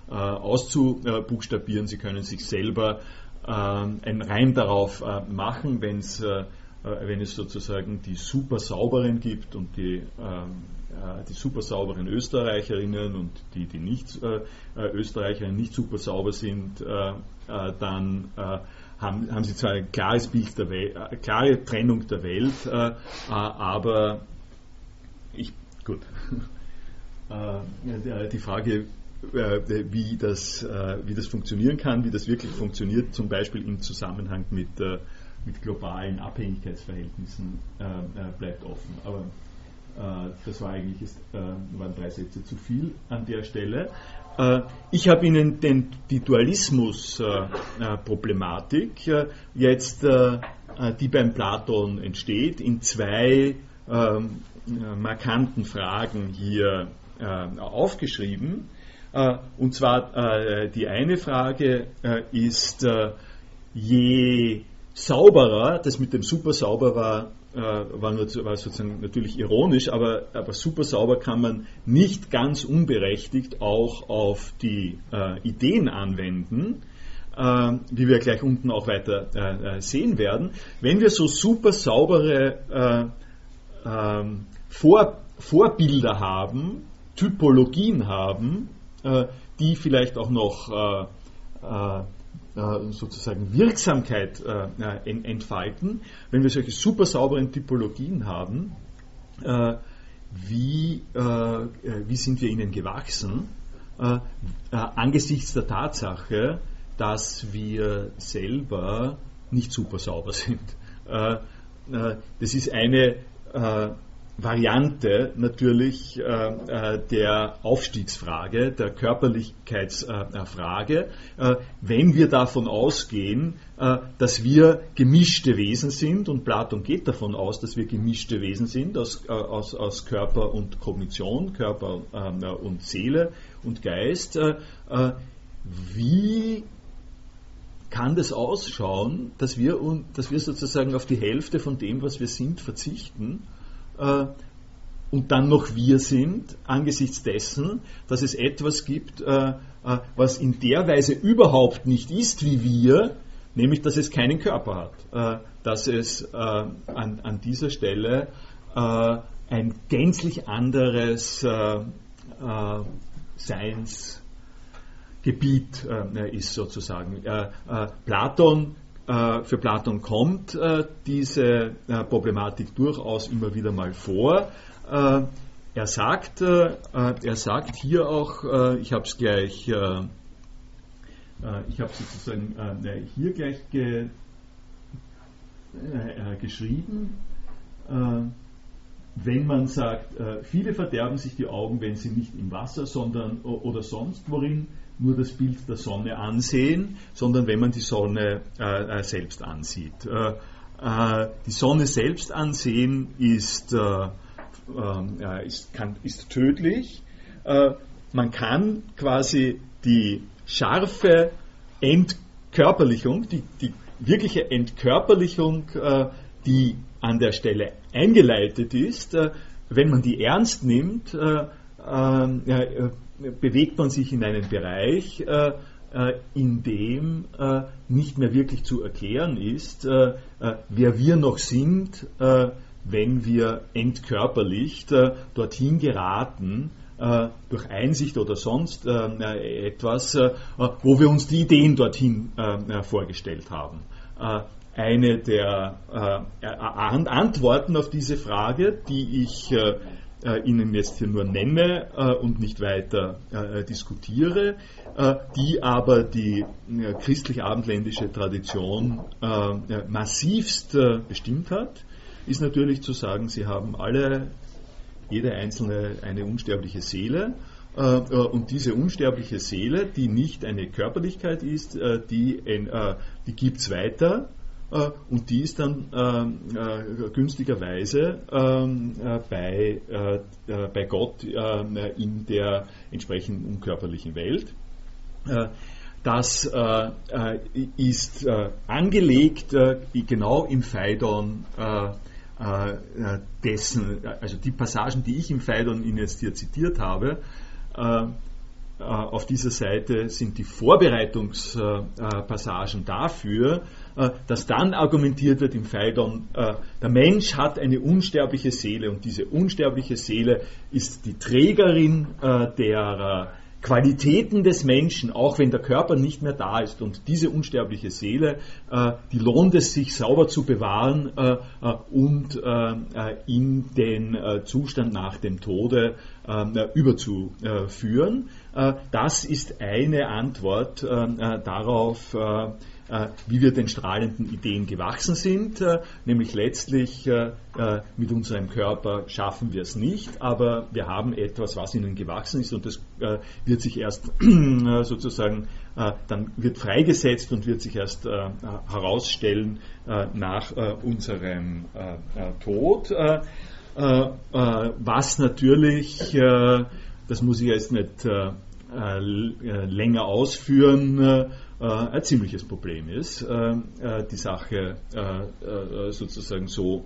auszubuchstabieren. Sie können sich selber einen Reim darauf machen, wenn es äh, sozusagen die super sauberen gibt und die, ähm, äh, die super sauberen Österreicherinnen und die, die nicht äh, Österreicherinnen nicht super sauber sind, dann haben, haben sie zwar ein klares Bild der Welt, klare Trennung der Welt, aber ich, gut. [LAUGHS] die Frage, wie das, wie das funktionieren kann, wie das wirklich funktioniert, zum Beispiel im Zusammenhang mit mit globalen Abhängigkeitsverhältnissen äh, äh, bleibt offen. Aber äh, das war eigentlich, ist, äh, waren drei Sätze zu viel an der Stelle. Äh, ich habe Ihnen den, die Dualismus-Problematik äh, jetzt, die beim Platon entsteht, in zwei ähm, markanten Fragen hier aufgeschrieben. Und zwar die eine Frage ist, je sauberer, das mit dem super sauber war, äh, war, nur, war sozusagen natürlich ironisch, aber, aber super sauber kann man nicht ganz unberechtigt auch auf die äh, Ideen anwenden, äh, wie wir gleich unten auch weiter äh, äh, sehen werden. Wenn wir so super saubere äh, ähm, Vor, Vorbilder haben, Typologien haben, die vielleicht auch noch äh, sozusagen Wirksamkeit äh, entfalten, wenn wir solche super sauberen Typologien haben, äh, wie, wie sind wir ihnen gewachsen, angesichts der Tatsache, dass wir selber nicht super sauber [LAUGHS] sind. das ist eine Variante natürlich äh, äh, der Aufstiegsfrage, der Körperlichkeitsfrage, äh, wenn wir davon ausgehen, äh, dass wir gemischte Wesen sind, und Platon geht davon aus, dass wir gemischte Wesen sind aus, äh, aus, aus Körper und Kognition, Körper und Seele und Geist, äh, wie kann das ausschauen, dass wir, dass wir sozusagen auf die Hälfte von dem, was wir sind, verzichten? Äh, und dann noch wir sind, angesichts dessen, dass es etwas gibt, äh, äh, was in der Weise überhaupt nicht ist wie wir, nämlich dass es keinen Körper hat, äh, dass es äh, an, an, dieser Stelle äh, ein gänzlich anderes Seinsgebiet ist sozusagen. Platon für Platon kommt äh, diese äh, Problematik durchaus immer wieder mal vor. Er sagt, er sagt hier auch, ich habe es gleich, ich habe sozusagen hier gleich ge, geschrieben, wenn man sagt, viele verderben sich die Augen, wenn sie nicht im Wasser, sondern oder sonst worin nur das Bild der Sonne ansehen, sondern wenn man die Sonne äh, äh selbst ansieht. Äh, äh, die Sonne selbst ansehen ist, äh, ähm, ist, kann, ist tödlich. Äh, man kann quasi die scharfe Entkörperlichung, die, die wirkliche Entkörperlichung, die an der Stelle eingeleitet ist, wenn man die ernst nimmt, bewegt man sich in einen Bereich, äh, äh, in dem äh, nicht mehr wirklich zu erklären ist, wer wir noch sind, wenn wir entkörperlicht dorthin geraten, durch Einsicht oder sonst etwas, wo wir uns die Ideen dorthin vorgestellt haben. Eine der Antworten auf diese Frage, die ich Ihnen jetzt hier nur nenne und nicht weiter diskutiere, die aber die christlich-abendländische Tradition massivst bestimmt hat, ist natürlich zu sagen, sie haben alle, jede einzelne eine unsterbliche Seele und diese unsterbliche Seele, die nicht eine Körperlichkeit ist, die, die gibt es weiter äh, und die ist dann äh, äh, günstigerweise ähm, bei, bei Gott in der entsprechenden unkörperlichen Welt. Das ist angelegt genau im Phaidon dessen, also die Passagen, die ich im Phaidon Ihnen jetzt hier zitiert habe, auf dieser Seite sind die Vorbereitungspassagen dafür, äh, dass dann argumentiert wird im Phaidon, äh, der Mensch hat eine unsterbliche Seele und diese unsterbliche Seele ist die Trägerin äh, der Qualitäten des Menschen, auch wenn der Körper nicht mehr da ist. Und diese unsterbliche Seele, die lohnt es sich sauber zu bewahren und in den Zustand nach dem Tode überzuführen. das ist eine Antwort darauf, äh, wie wir den strahlenden Ideen gewachsen sind, äh, nämlich letztlich äh, mit unserem Körper schaffen wir es nicht, aber wir haben etwas, was ihnen gewachsen ist und das wird sich erst [CLEARS THROAT] sozusagen, dann wird freigesetzt und wird sich erst herausstellen nach unserem Tod, was natürlich, das muss ich jetzt nicht länger ausführen, äh, ein ziemliches Problem ist, äh, äh, die Sache sozusagen so,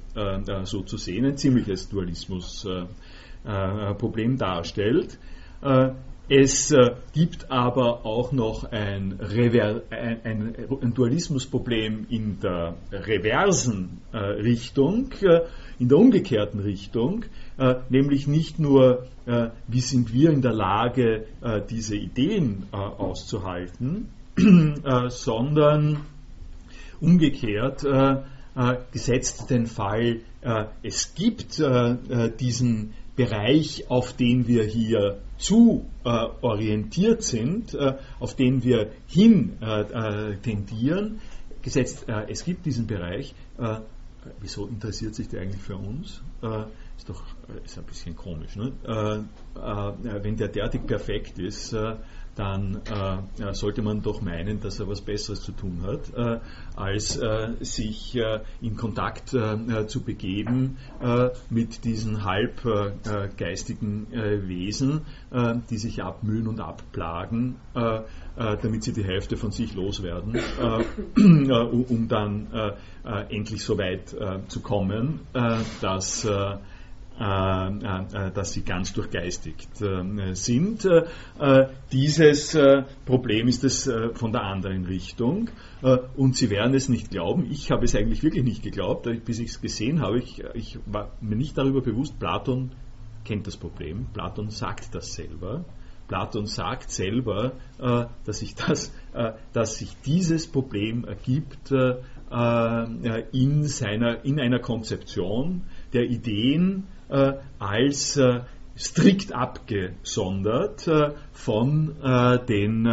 so zu sehen, ein ziemliches Dualismusproblem darstellt. Es gibt aber auch noch ein, Rever ein, ein, Dualismusproblem in der reversen Richtung, in der umgekehrten Richtung, nämlich nicht nur, wie sind wir in der Lage, diese Ideen auszuhalten, [CLEARS THROAT] äh, sondern umgekehrt, äh, äh, gesetzt den Fall, es gibt diesen Bereich, auf den wir hier zu orientiert sind, auf den wir hin tendieren, gesetzt, es gibt diesen Bereich, wieso interessiert sich der eigentlich für uns? ist doch ist ein bisschen komisch. Ne? wenn der derartig perfekt ist, dann äh, sollte man doch meinen, dass er was Besseres zu tun hat, äh, als äh, sich äh, in Kontakt äh, zu begeben äh, mit diesen halb geistigen Wesen, die sich abmühen und abplagen, damit sie die Hälfte von sich loswerden, um dann endlich so weit zu kommen, dass dass sie ganz durchgeistigt äh, sind. Dieses Problem ist es von der anderen Richtung und Sie werden es nicht glauben. Ich habe es eigentlich wirklich nicht geglaubt, bis ich es gesehen habe. Ich, ich war mir nicht darüber bewusst, Platon kennt das Problem. Platon sagt das selber. Platon sagt selber, dass sich, das, dass sich dieses Problem ergibt in, seiner, in einer Konzeption der Ideen, äh, als äh, strikt abgesondert äh, von den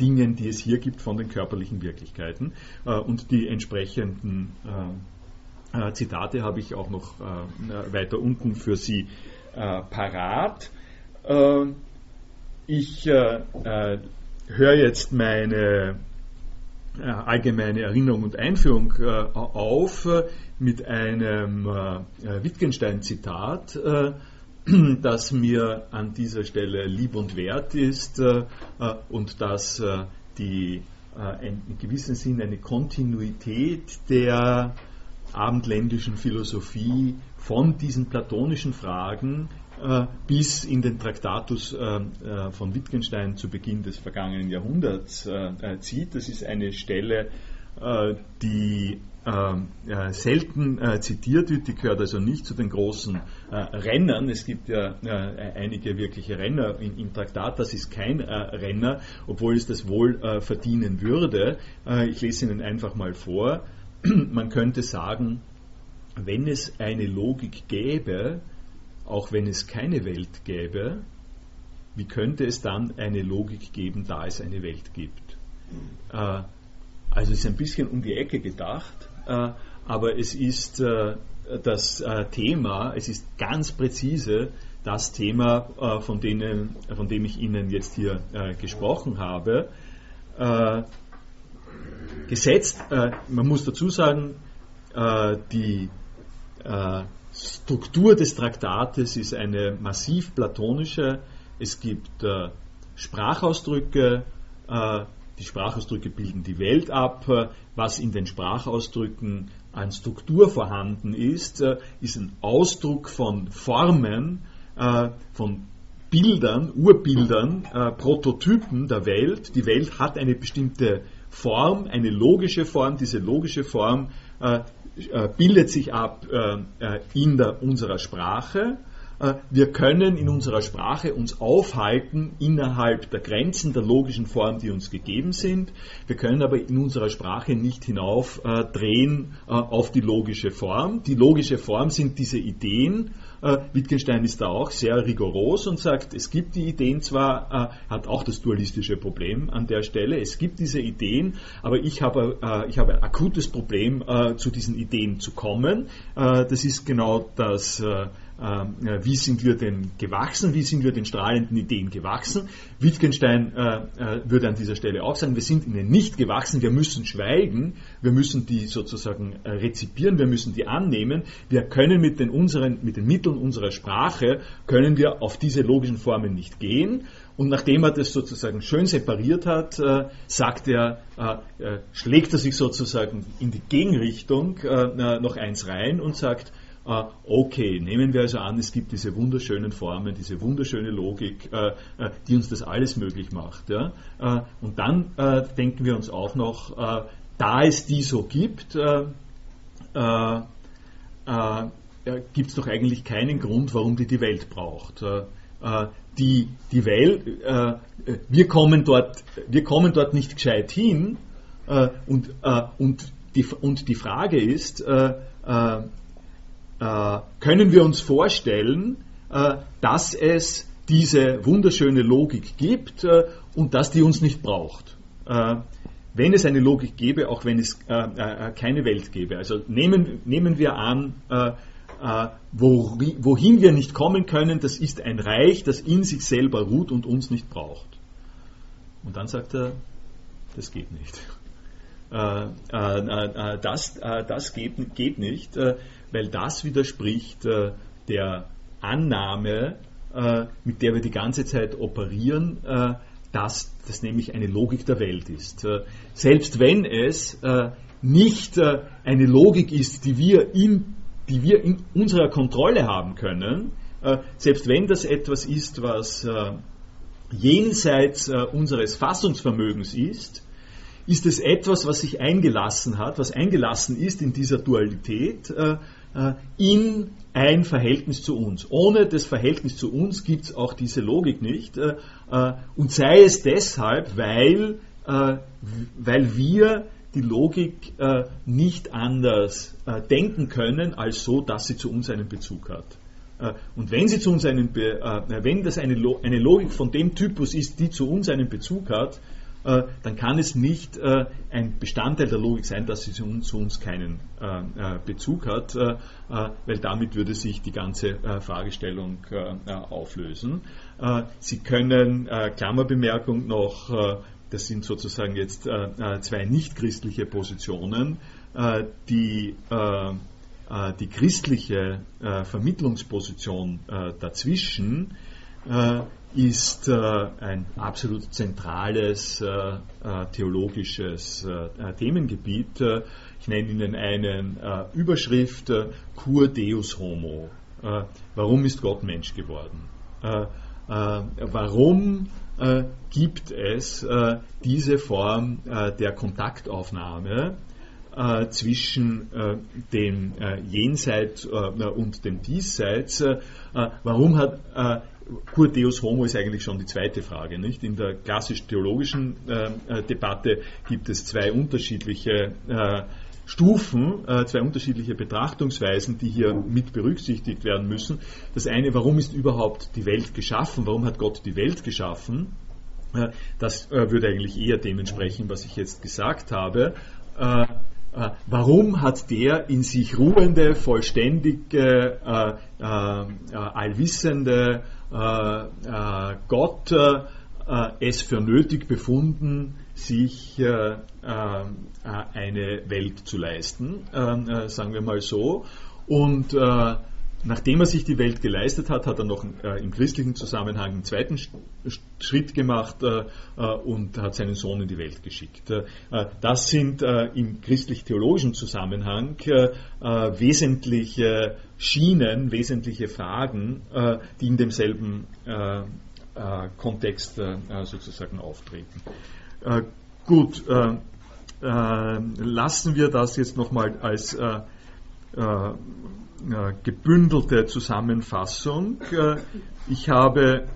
Dingen, die es hier gibt, von den körperlichen Wirklichkeiten. und die entsprechenden Zitate habe ich auch noch weiter unten für Sie parat. ich höre jetzt meine allgemeine Erinnerung und Einführung auf mit einem äh, Wittgenstein-Zitat, äh, [CLEARS THROAT] das mir an dieser Stelle lieb und wert ist äh, äh und das äh, die äh, in gewissem Sinn eine Kontinuität der abendländischen Philosophie von diesen platonischen Fragen bis in den Traktatus von Wittgenstein zu Beginn des vergangenen Jahrhunderts zieht. Das ist eine Stelle, die äh, selten äh, zitiert wird, die gehört also nicht zu den großen äh, Rennern. Es gibt ja äh, einige wirkliche Renner in, im Traktat, das ist kein äh, Renner, obwohl es das wohl äh, verdienen würde. ich lese Ihnen einfach mal vor. [CLEARS THROAT] Man könnte sagen, wenn es eine Logik gäbe, auch wenn es keine Welt gäbe, wie könnte es dann eine Logik geben, da es eine Welt gibt? Äh, also es ist ein bisschen um die Ecke gedacht, äh, aber es ist äh, das äh, Thema, es ist ganz präzise das Thema, äh, von, denen, von dem ich Ihnen jetzt hier äh, gesprochen habe. gesetzt, man muss dazu sagen, die Struktur des Traktates ist eine massiv platonische. Es gibt äh, Sprachausdrücke, äh, die Sprachausdrücke bilden die Welt ab. Was in den Sprachausdrücken an Struktur vorhanden ist, äh, ist ein Ausdruck von Formen, äh, von Bildern, Urbildern, äh, Prototypen der Welt. Die Welt hat eine bestimmte Form, eine logische Form. Diese logische Form äh, bildet sich ab äh, äh, in der, unserer Sprache. Wir können in unserer Sprache uns aufhalten innerhalb der Grenzen der logischen Form, die uns gegeben sind. Wir können aber in unserer Sprache nicht hinaufdrehen auf die logische Form. Die logische Form sind diese Ideen, äh, Wittgenstein ist da auch sehr rigoros und sagt, es gibt die Ideen zwar, äh, hat auch das dualistische Problem an der Stelle, es gibt diese Ideen, aber ich habe, äh, ich habe ein akutes Problem, äh, zu diesen Ideen zu kommen. Äh, das ist genau das ähm, wie sind wir denn gewachsen, wie sind wir den strahlenden Ideen gewachsen. Wittgenstein äh, äh, würde an dieser Stelle auch sagen, wir sind ihnen nicht gewachsen, wir müssen schweigen, wir müssen die sozusagen äh, rezipieren, wir müssen die annehmen, wir können mit den, unseren, mit den Mitteln unserer Sprache, können wir auf diese logischen Formen nicht gehen. Und nachdem er das sozusagen schön separiert hat, äh, sagt er, äh, äh, schlägt er sich sozusagen in die Gegenrichtung noch eins rein und sagt, okay, nehmen wir also an, es gibt diese wunderschönen Formen, diese wunderschöne Logik, uh, uh, die uns das alles möglich macht. Ja? und dann denken wir uns auch noch, da es die so gibt, gibt es doch eigentlich keinen Grund, warum die die Welt braucht. die, die Welt, wir, kommen dort, wir kommen dort nicht gescheit hin und, und, die, und die Frage ist, äh, können wir uns vorstellen, äh, dass es diese wunderschöne Logik gibt äh, und dass die uns nicht braucht. wenn es eine Logik gäbe, auch wenn es keine Welt gäbe. Also nehmen, nehmen wir an, wohin wir nicht kommen können, das ist ein Reich, das in sich selber ruht und uns nicht braucht. Und dann sagt er, das geht nicht. das, das geht, geht nicht weil das widerspricht äh, der Annahme, äh, mit der wir die ganze Zeit operieren, äh, dass das nämlich eine Logik der Welt ist. Äh, selbst wenn es äh, nicht äh, eine Logik ist, die wir in, die wir in unserer Kontrolle haben können, selbst wenn das etwas ist, was jenseits unseres Fassungsvermögens ist, ist es etwas, was sich eingelassen hat, was eingelassen ist in dieser Dualität, in ein Verhältnis zu uns. Ohne das Verhältnis zu uns gibt es auch diese Logik nicht. Äh, äh, und sei es deshalb, weil, weil wir die Logik nicht anders denken können, als so, dass sie zu uns einen Bezug hat. Und wenn sie zu uns einen, wenn das eine, Logik von dem Typus ist, die zu uns einen Bezug hat, äh, dann kann es nicht äh, ein Bestandteil der Logik sein, dass sie zu uns, zu uns keinen äh, Bezug hat, weil damit würde sich die ganze Fragestellung auflösen. Sie können, Klammerbemerkung noch, das sind sozusagen jetzt zwei nichtchristliche Positionen, die die christliche Vermittlungsposition dazwischen ist äh, ein absolut zentrales äh, äh theologisches Themengebiet. Ich nenne Ihnen einen Überschrift Cur Deus Homo. warum ist Gott Mensch geworden? warum gibt es diese Form der Kontaktaufnahme zwischen dem Jenseits und dem Diesseits? warum hat Cur Deus Homo ist eigentlich schon die zweite Frage. Nicht? In der klassisch-theologischen äh, äh, Debatte gibt es zwei unterschiedliche äh, Stufen, äh, zwei unterschiedliche Betrachtungsweisen, die hier mit berücksichtigt werden müssen. Das eine, warum ist überhaupt die Welt geschaffen? Warum hat Gott die Welt geschaffen? Äh, das äh, würde eigentlich eher dementsprechend, was ich jetzt gesagt habe. Warum hat der in sich ruhende, vollständige, allwissende Gott es für nötig befunden, sich äh, äh, eine Welt zu leisten, äh, sagen wir mal so. Und äh, nachdem er sich die Welt geleistet hat, hat er noch äh, im christlichen Zusammenhang einen zweiten Schritt gemacht äh, und hat seinen Sohn in die Welt geschickt. das sind im christlich-theologischen Zusammenhang wesentliche Schienen, wesentliche Fragen, die in demselben Kontext sozusagen auftreten. Äh, gut, äh, äh, lassen wir das jetzt nochmal als äh, äh, gebündelte Zusammenfassung. ich habe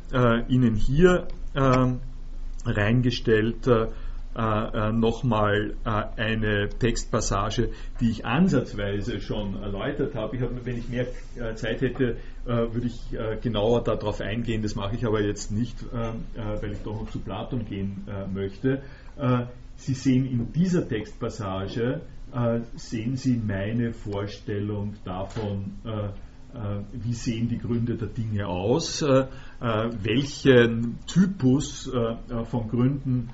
Ihnen hier reingestellt äh, nochmal äh, eine Textpassage, die ich ansatzweise schon erläutert habe. Ich habe, wenn ich mehr äh, Zeit hätte, würde ich genauer darauf eingehen. Das mache ich aber jetzt nicht, weil ich doch noch zu Platon gehen möchte. Sie sehen in dieser Textpassage, sehen Sie meine Vorstellung davon, wie sehen die Gründe der Dinge aus, welchen Typus von Gründen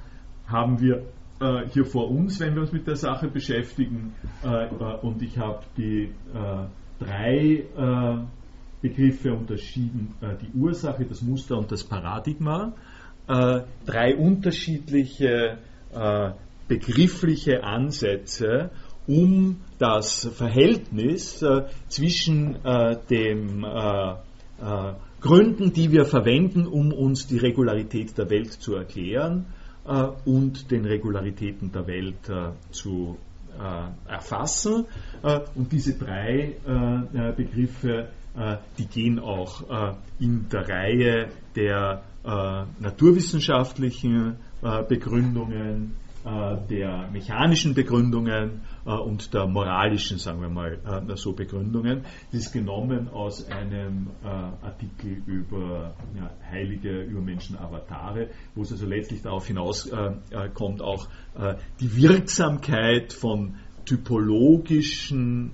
haben wir äh, hier vor uns, wenn wir uns mit der Sache beschäftigen. Äh, äh und ich habe die äh, drei äh, Begriffe unterschieden, die Ursache, das Muster und das Paradigma. drei unterschiedliche begriffliche Ansätze, um das Verhältnis zwischen den Gründen, die wir verwenden, um uns die Regularität der Welt zu erklären, äh, und den Regularitäten der Welt äh, zu äh, erfassen. und diese drei Begriffe, die gehen auch in der Reihe der naturwissenschaftlichen Begründungen äh, der mechanischen Begründungen äh, und der moralischen, sagen wir mal, äh, so Begründungen. Das ist genommen aus einem Artikel über ja, heilige Übermenschen Avatare, wo es also letztlich darauf hinauskommt, auch die Wirksamkeit von typologischen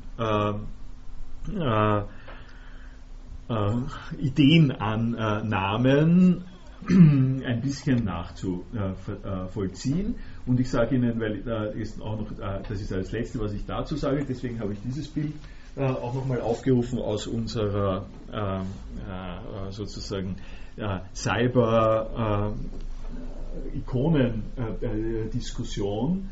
Ideenannahmen [CLEARS THROAT] ein bisschen nachzuvollziehen. Und ich sage Ihnen, weil da ist auch noch, äh, das ist das Letzte, was ich dazu sage, deswegen habe ich dieses Bild äh, auch nochmal aufgerufen aus unserer äh, sozusagen Cyber-Ikonen-Diskussion.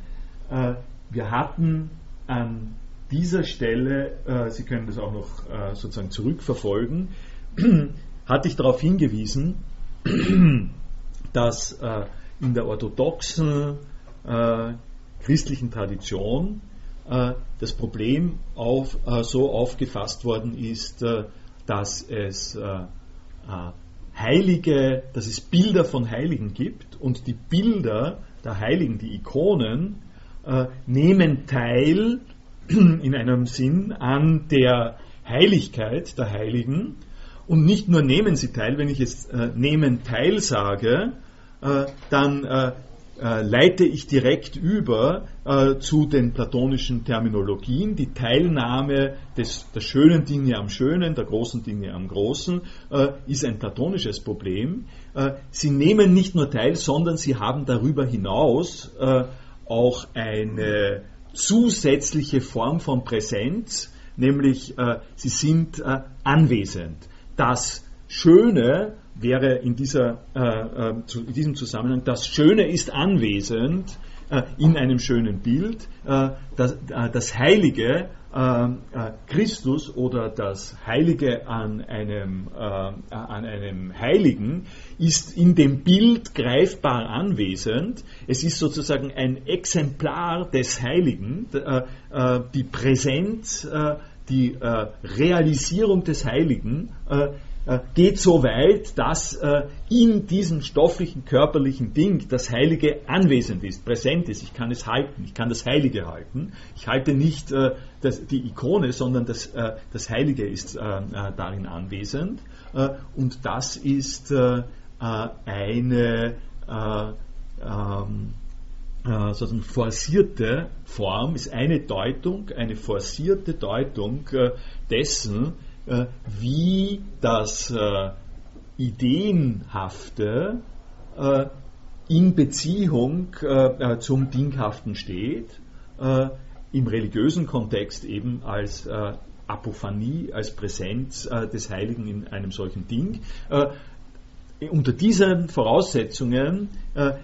wir hatten an dieser Stelle, Sie können das auch noch sozusagen zurückverfolgen, [CLEARS THROAT] hatte ich darauf hingewiesen, [CLEARS THROAT] dass in der orthodoxen äh, christlichen Tradition äh, das Problem auf, äh, so aufgefasst worden ist, äh, dass es äh, äh, Heilige, dass es Bilder von Heiligen gibt und die Bilder der Heiligen, die Ikonen, nehmen teil [CLEARS THROAT] in einem Sinn an der Heiligkeit der Heiligen und nicht nur nehmen sie teil, wenn ich jetzt nehmen teil sage, dann äh, leite ich direkt über äh, zu den platonischen Terminologien. Die Teilnahme des, der schönen Dinge am Schönen, der großen Dinge am Großen, äh, ist ein platonisches Problem. Äh, sie nehmen nicht nur teil, sondern sie haben darüber hinaus äh, auch eine zusätzliche Form von Präsenz, nämlich äh, sie sind anwesend. Das Schöne wäre in, dieser, äh, äh, zu, in diesem Zusammenhang, das Schöne ist anwesend äh, in einem schönen Bild, äh, das, äh, das, Heilige äh, Christus oder das Heilige an einem, an einem Heiligen ist in dem Bild greifbar anwesend. Es ist sozusagen ein Exemplar des Heiligen, die Präsenz, die Realisierung des Heiligen äh, geht so weit, dass äh, in diesem stofflichen, körperlichen Ding das Heilige anwesend ist, präsent ist. Ich kann es halten, ich kann das Heilige halten. Ich halte nicht äh, das, die Ikone, sondern das, äh, das Heilige ist äh, äh, darin anwesend. und das ist eine ähm, sozusagen forcierte Form, ist eine Deutung, eine forcierte Deutung dessen, äh, wie das äh, Ideenhafte äh, in Beziehung zum Dinghaften steht, im religiösen Kontext eben als Apophanie, als Präsenz des Heiligen in einem solchen Ding. Unter diesen Voraussetzungen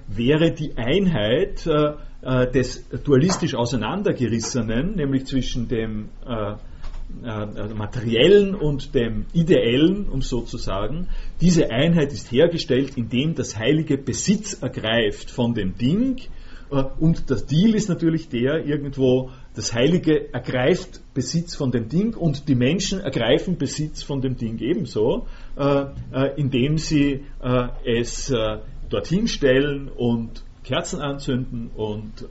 wäre die Einheit des dualistisch auseinandergerissenen, nämlich zwischen dem äh, also materiellen und dem ideellen, um so zu sagen. Diese Einheit ist hergestellt, indem das Heilige Besitz ergreift von dem Ding. Äh, und der Deal ist natürlich der, irgendwo, das Heilige ergreift Besitz von dem Ding und die Menschen ergreifen Besitz von dem Ding ebenso, äh, indem sie es dorthin stellen und Kerzen anzünden und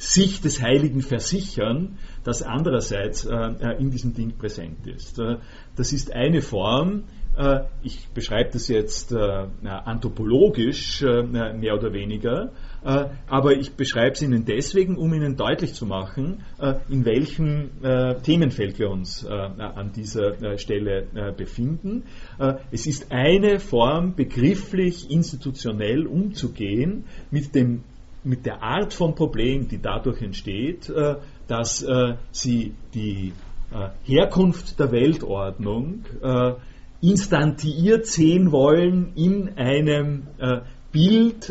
sich des Heiligen versichern, das andererseits äh, äh, in diesem Ding präsent ist. Äh, das ist eine Form, ich beschreibe das jetzt anthropologisch mehr oder weniger, aber ich beschreibe es Ihnen deswegen, um Ihnen deutlich zu machen, in welchem Themenfeld wir uns an dieser Stelle befinden. Es ist eine Form, begrifflich, institutionell umzugehen mit dem mit der Art von Problem, die dadurch entsteht, äh, dass äh, sie die äh, Herkunft der Weltordnung instantiiert sehen wollen in einem Bild,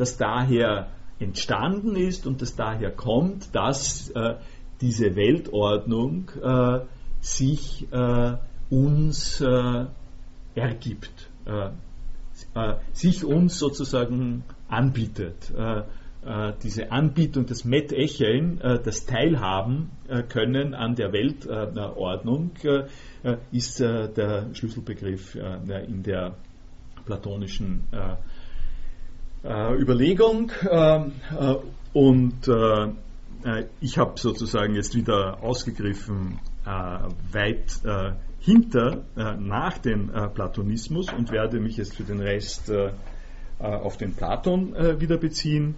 das daher entstanden ist und das daher kommt, dass diese Weltordnung sich uns ergibt, sich uns sozusagen anbietet. Äh, diese Anbietung, das Metächeln, äh, das Teilhaben äh, können an der Weltordnung ist der Schlüsselbegriff in der platonischen Überlegung. Und ich habe sozusagen jetzt wieder ausgegriffen weit hinter, nach dem Platonismus und werde mich jetzt für den Rest auf den Platon wieder beziehen.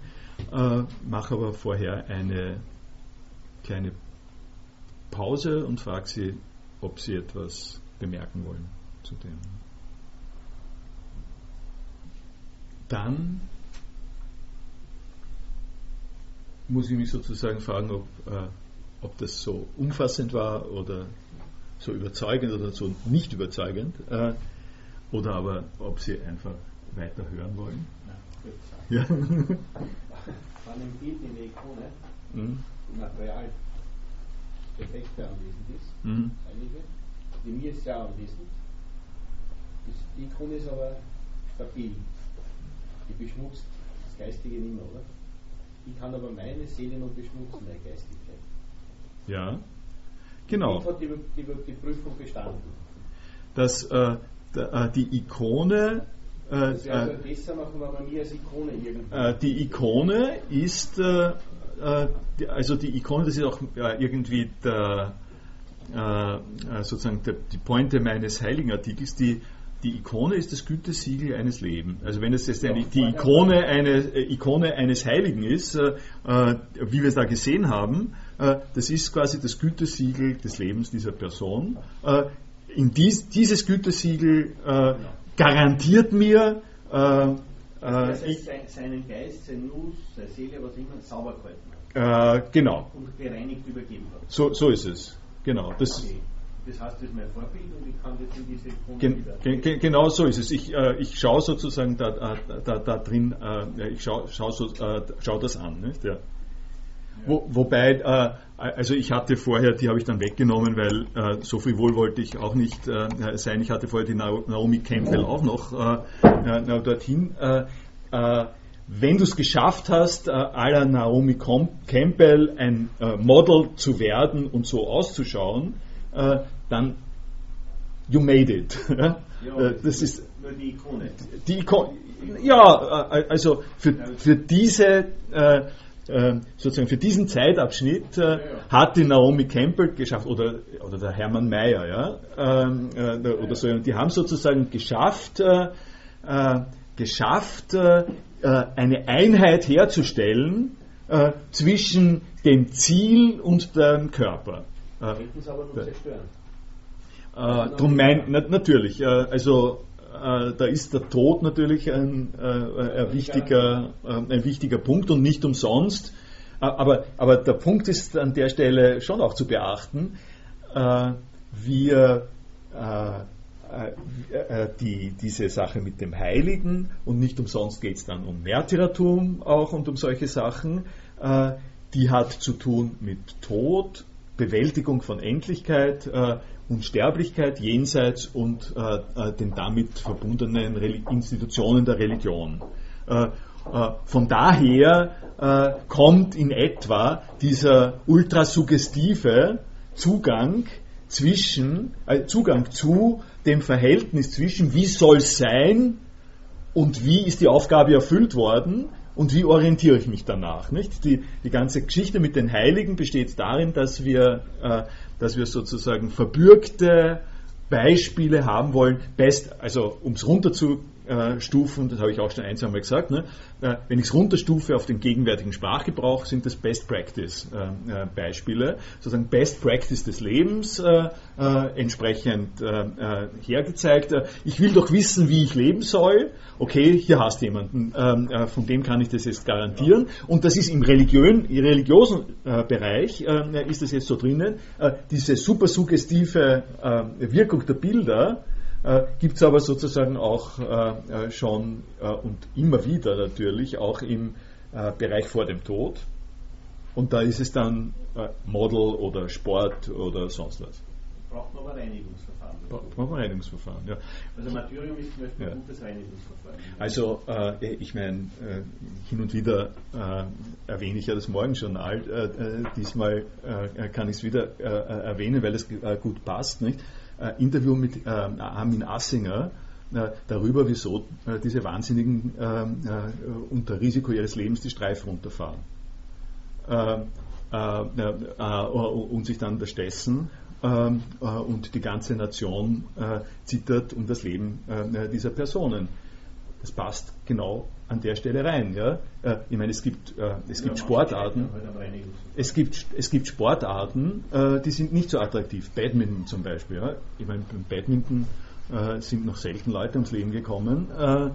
Äh, mache aber vorher eine kleine Pause und frage Sie, ob Sie etwas bemerken wollen zu dem. Dann muss ich mich sozusagen fragen, ob, äh, ob das so umfassend war oder so überzeugend oder so nicht überzeugend, äh, oder aber ob Sie einfach weiter hören wollen. Ja. wenn [LAUGHS] im Bild in der Ikone mhm. Material Defekte anwesend ist, mhm. einige, die mir ist ja anwesend. Die Ikone ist aber stabil. Die beschmutzt das Geistige nicht mehr, oder? Ich kann aber meine Seele noch beschmutzen, meine Geistigkeit. Ja, genau. Die hat die, die, die Prüfung bestanden. Das, äh, äh die Ikone äh, also äh, besser machen bei mir als Ikone irgendwie. Äh, die Ikone ist, äh, die, also die Ikone, das ist auch irgendwie der, sozusagen der, die Pointe meines Heiligenartikels, die die Ikone ist das Gütesiegel eines Lebens. Also wenn es jetzt eine, die Ikone, eine, Ikone eines Heiligen ist, äh, wie wir es da gesehen haben, äh, das ist quasi das Gütesiegel des Lebens dieser Person. Äh, in dies, dieses Gütesiegel garantiert mir, äh, äh, ich, seinen Geist, sein Nus, seine Seele, was immer, sauber gehalten Äh, genau. Und gereinigt übergeben hat. So, so ist es. Genau. Das, okay. Das heißt, das ist mein Vorbild und ich kann jetzt in diese gen, gen, Genau so ist es. Ich, äh, ich schaue sozusagen da, äh, da, da drin, äh, ich schaue schau, so, äh, schau das an. Nicht? Ja. Wo, wobei, äh, also ich hatte vorher, die habe ich dann weggenommen, weil äh, so frivol wollte ich auch nicht äh, sein. Ich hatte vorher die Naomi Campbell auch noch äh, dorthin. Äh, äh, wenn du es geschafft hast, äh, aller Naomi Campbell ein Model zu werden und so auszuschauen, dann you made it. [LAUGHS] Ja, das ist nur die Ikone. Die Ikone. Ja, also für, für diese äh, sozusagen für diesen Zeitabschnitt äh, hat die Naomi Campbell geschafft oder, oder der Hermann Mayer, ja, ähm, äh, oder so. Und die haben sozusagen geschafft, äh, äh, geschafft, äh, eine Einheit herzustellen zwischen dem Ziel und dem Körper. Äh, es aber nur zerstören. Drum mein, na, natürlich, also äh, da ist der Tod natürlich ein, äh, ein, wichtiger, äh, ein wichtiger Punkt und nicht umsonst. Aber, aber der Punkt ist an der Stelle schon auch zu beachten. wir die, diese Sache mit dem Heiligen und nicht umsonst geht es dann um Märtyrertum auch und um solche Sachen, die hat zu tun mit Tod, Bewältigung von Endlichkeit, Unsterblichkeit jenseits und äh, äh, den damit verbundenen Reli Institutionen der Religion. Äh, äh von daher äh, kommt in etwa dieser ultrasuggestive Zugang zwischen, äh, Zugang zu dem Verhältnis zwischen, wie soll es sein und wie ist die Aufgabe erfüllt worden, und wie orientiere ich mich danach? Nicht? Die, die ganze Geschichte mit den Heiligen besteht darin, dass wir äh, dass wir sozusagen verbürgte Beispiele haben wollen, best, also um es runter zu äh, das habe ich auch schon ein, zwei Mal gesagt, ne? äh, wenn ich es runterstufe auf den gegenwärtigen Sprachgebrauch, sind das Best Practice äh, äh Beispiele, sozusagen Best Practice des Lebens äh, äh, entsprechend hergezeigt. ich will doch wissen, wie ich leben soll. Okay, hier hast du jemanden, ähm, von dem kann ich das jetzt garantieren. Und das ist im Religion, im religiösen Bereich, ist das jetzt so drinnen, diese super suggestive Wirkung der Bilder, äh, Gibt es aber sozusagen auch äh, äh, schon äh, und immer wieder natürlich auch im äh, Bereich vor dem Tod. Und da ist es dann äh, Model oder Sport oder sonst was. Braucht man aber Reinigungsverfahren. Braucht man Reinigungsverfahren, ja. Also Martyrium ist zum Beispiel ein gutes Reinigungsverfahren. Also ich meine, hin und wieder erwähne ich ja das Morgenjournal. diesmal kann ich es wieder erwähnen, weil es gut passt. Nicht? Äh, Interview mit äh, Armin Assinger äh, darüber, wieso äh, diese Wahnsinnigen äh, unter Risiko ihres Lebens die Streife runterfahren. und sich dann unterstessen und die ganze Nation zittert um das Leben dieser Personen. Das passt genau an der Stelle rein. Ja? Äh, ich meine, es gibt, äh, es gibt Sportarten, es gibt, es gibt Sportarten, äh, die sind nicht so attraktiv. Badminton zum Beispiel. Ja? Ich meine, beim Badminton äh, sind noch selten Leute ums Leben gekommen, äh,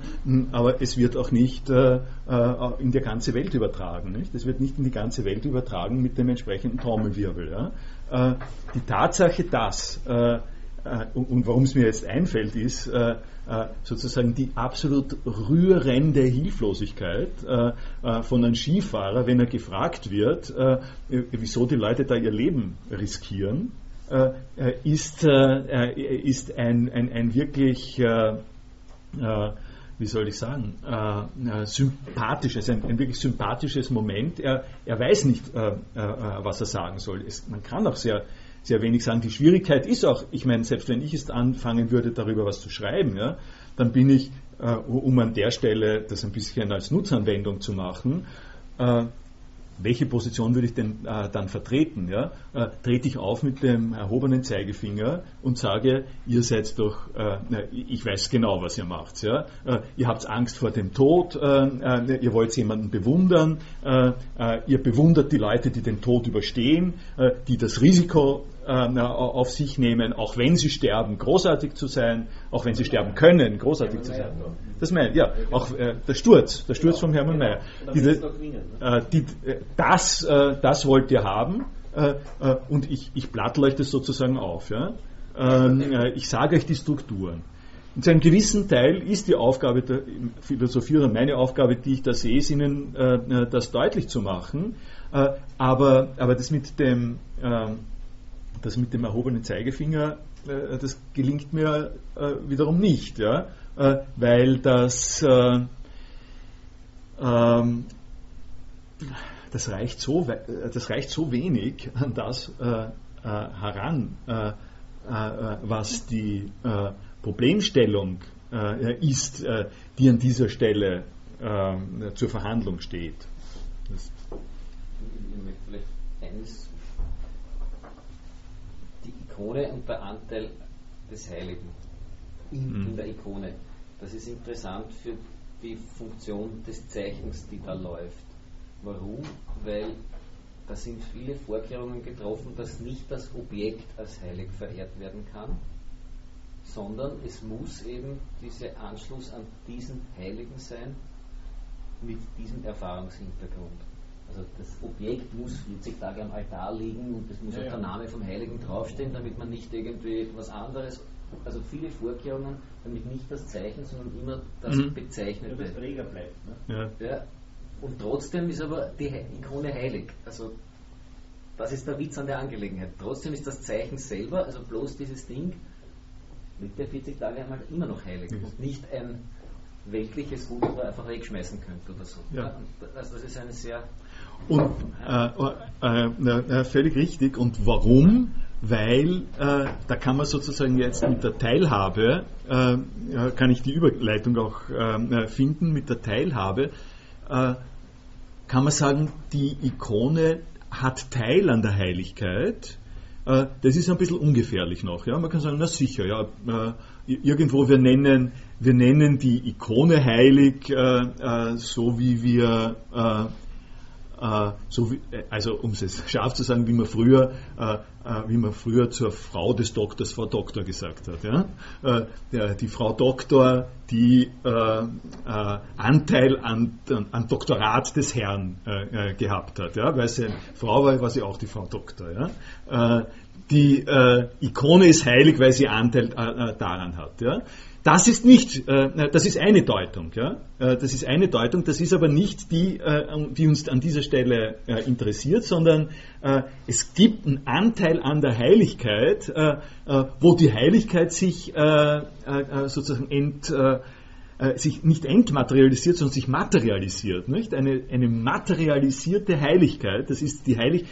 aber es wird auch nicht äh, in die ganze Welt übertragen. Nicht? Es wird nicht in die ganze Welt übertragen mit dem entsprechenden Trommelwirbel. Ja? die Tatsache, dass und warum es mir jetzt einfällt, ist, äh, sozusagen die absolut rührende Hilflosigkeit äh, äh, von einem Skifahrer, wenn er gefragt wird, wieso die Leute da ihr Leben riskieren, ist, ist ein, ein, ein wirklich wie soll ich sagen, äh, sympathisches, ein, ein, wirklich sympathisches Moment. Er, er weiß nicht, äh, äh, was er sagen soll. Es, man kann auch sehr sehr wenig sagen. Die Schwierigkeit ist auch, ich meine, selbst wenn ich es anfangen würde, darüber was zu schreiben, ja, dann bin ich, äh, um an der Stelle das ein bisschen als Nutzanwendung zu machen, äh, welche Position würde ich denn äh, dann vertreten? Ja? Äh, trete ich auf mit dem erhobenen Zeigefinger und sage, ihr seid doch, äh, ich weiß genau, was ihr macht. Ja? Äh, ihr habt Angst vor dem Tod, äh, äh, ihr wollt jemanden bewundern, ihr bewundert die Leute, die den Tod überstehen, die das Risiko auf sich nehmen, auch wenn sie sterben, großartig zu sein, auch wenn sie sterben können, großartig zu sein. Das meine ja, auch äh, der Sturz, der Sturz von Hermann Mayer. Diese, äh, die, äh, das, äh, das wollt ihr haben äh, äh, und ich, ich plattel euch das sozusagen auf. Ja? Ähm, ich sage euch die Strukturen. In einem gewissen Teil ist die Aufgabe der Philosophierer, meine Aufgabe, die ich da sehe, ist Ihnen das deutlich zu machen. aber, aber das mit dem, ähm, das mit dem erhobenen Zeigefinger, das gelingt mir wiederum nicht. Ja? äh, weil das, äh, ähm, das, reicht so, das reicht so wenig an das äh, äh heran, äh, äh, was die Problemstellung ist, die an dieser Stelle zur Verhandlung steht. Das ich möchte vielleicht eines, Ikone und der Anteil des Heiligen in, mhm. in der Ikone. Das ist interessant für die Funktion des Zeichens, die da läuft. Warum? Weil da sind viele Vorkehrungen getroffen, dass nicht das Objekt als heilig verehrt werden kann, sondern es muss eben dieser Anschluss an diesen Heiligen sein mit diesem Erfahrungshintergrund. Also das Objekt muss 40 Tage am Altar liegen und es muss ja, auch der Name vom Heiligen draufstehen, damit man nicht irgendwie was anderes, also viele Vorkehrungen, damit nicht das Zeichen, sondern immer das mhm. Bezeichnete. Ja, das Träger bleibt. Ne? Ja. ja. Und trotzdem ist aber die Ikone heilig. Also das ist der Witz an der Angelegenheit. Trotzdem ist das Zeichen selber, also bloß dieses Ding, liegt der 40 Tage einmal immer noch heilig mhm. und nicht ein weltliches Gut, das man einfach wegschmeißen könnte oder so. Ja. Also das ist eine sehr und äh, äh, äh, völlig richtig. Und warum? Weil äh, da kann man sozusagen jetzt mit der Teilhabe, äh, kann ich die Überleitung auch äh, finden, mit der Teilhabe kann man sagen, die Ikone hat Teil an der Heiligkeit. Das ist ein bisschen ungefährlich noch. Ja? Man kann sagen, na sicher, ja, irgendwo wir nennen, wir nennen die Ikone heilig, so wie wir äh, so wie, äh, also um es [LAUGHS] scharf zu sagen, wie man früher, äh, wie man früher zur Frau des Doktors Frau Doktor gesagt hat. Ja? Die Frau Doktor, die Anteil an, an, Doktorat des Herrn gehabt hat, ja? weil sie Frau war, war sie auch die Frau Doktor. Ja? die Ikone ist heilig, weil sie Anteil daran hat. Ja? Das ist nicht, äh, das ist eine Deutung, ja. Äh, das ist eine Deutung, das ist aber nicht die, äh, die uns an dieser Stelle äh, interessiert, sondern äh, es gibt einen Anteil an der Heiligkeit, äh, wo die Heiligkeit sich sozusagen ent, sich nicht entmaterialisiert, sondern sich materialisiert. Nicht? Eine, eine materialisierte Heiligkeit, das ist die Heiligkeit,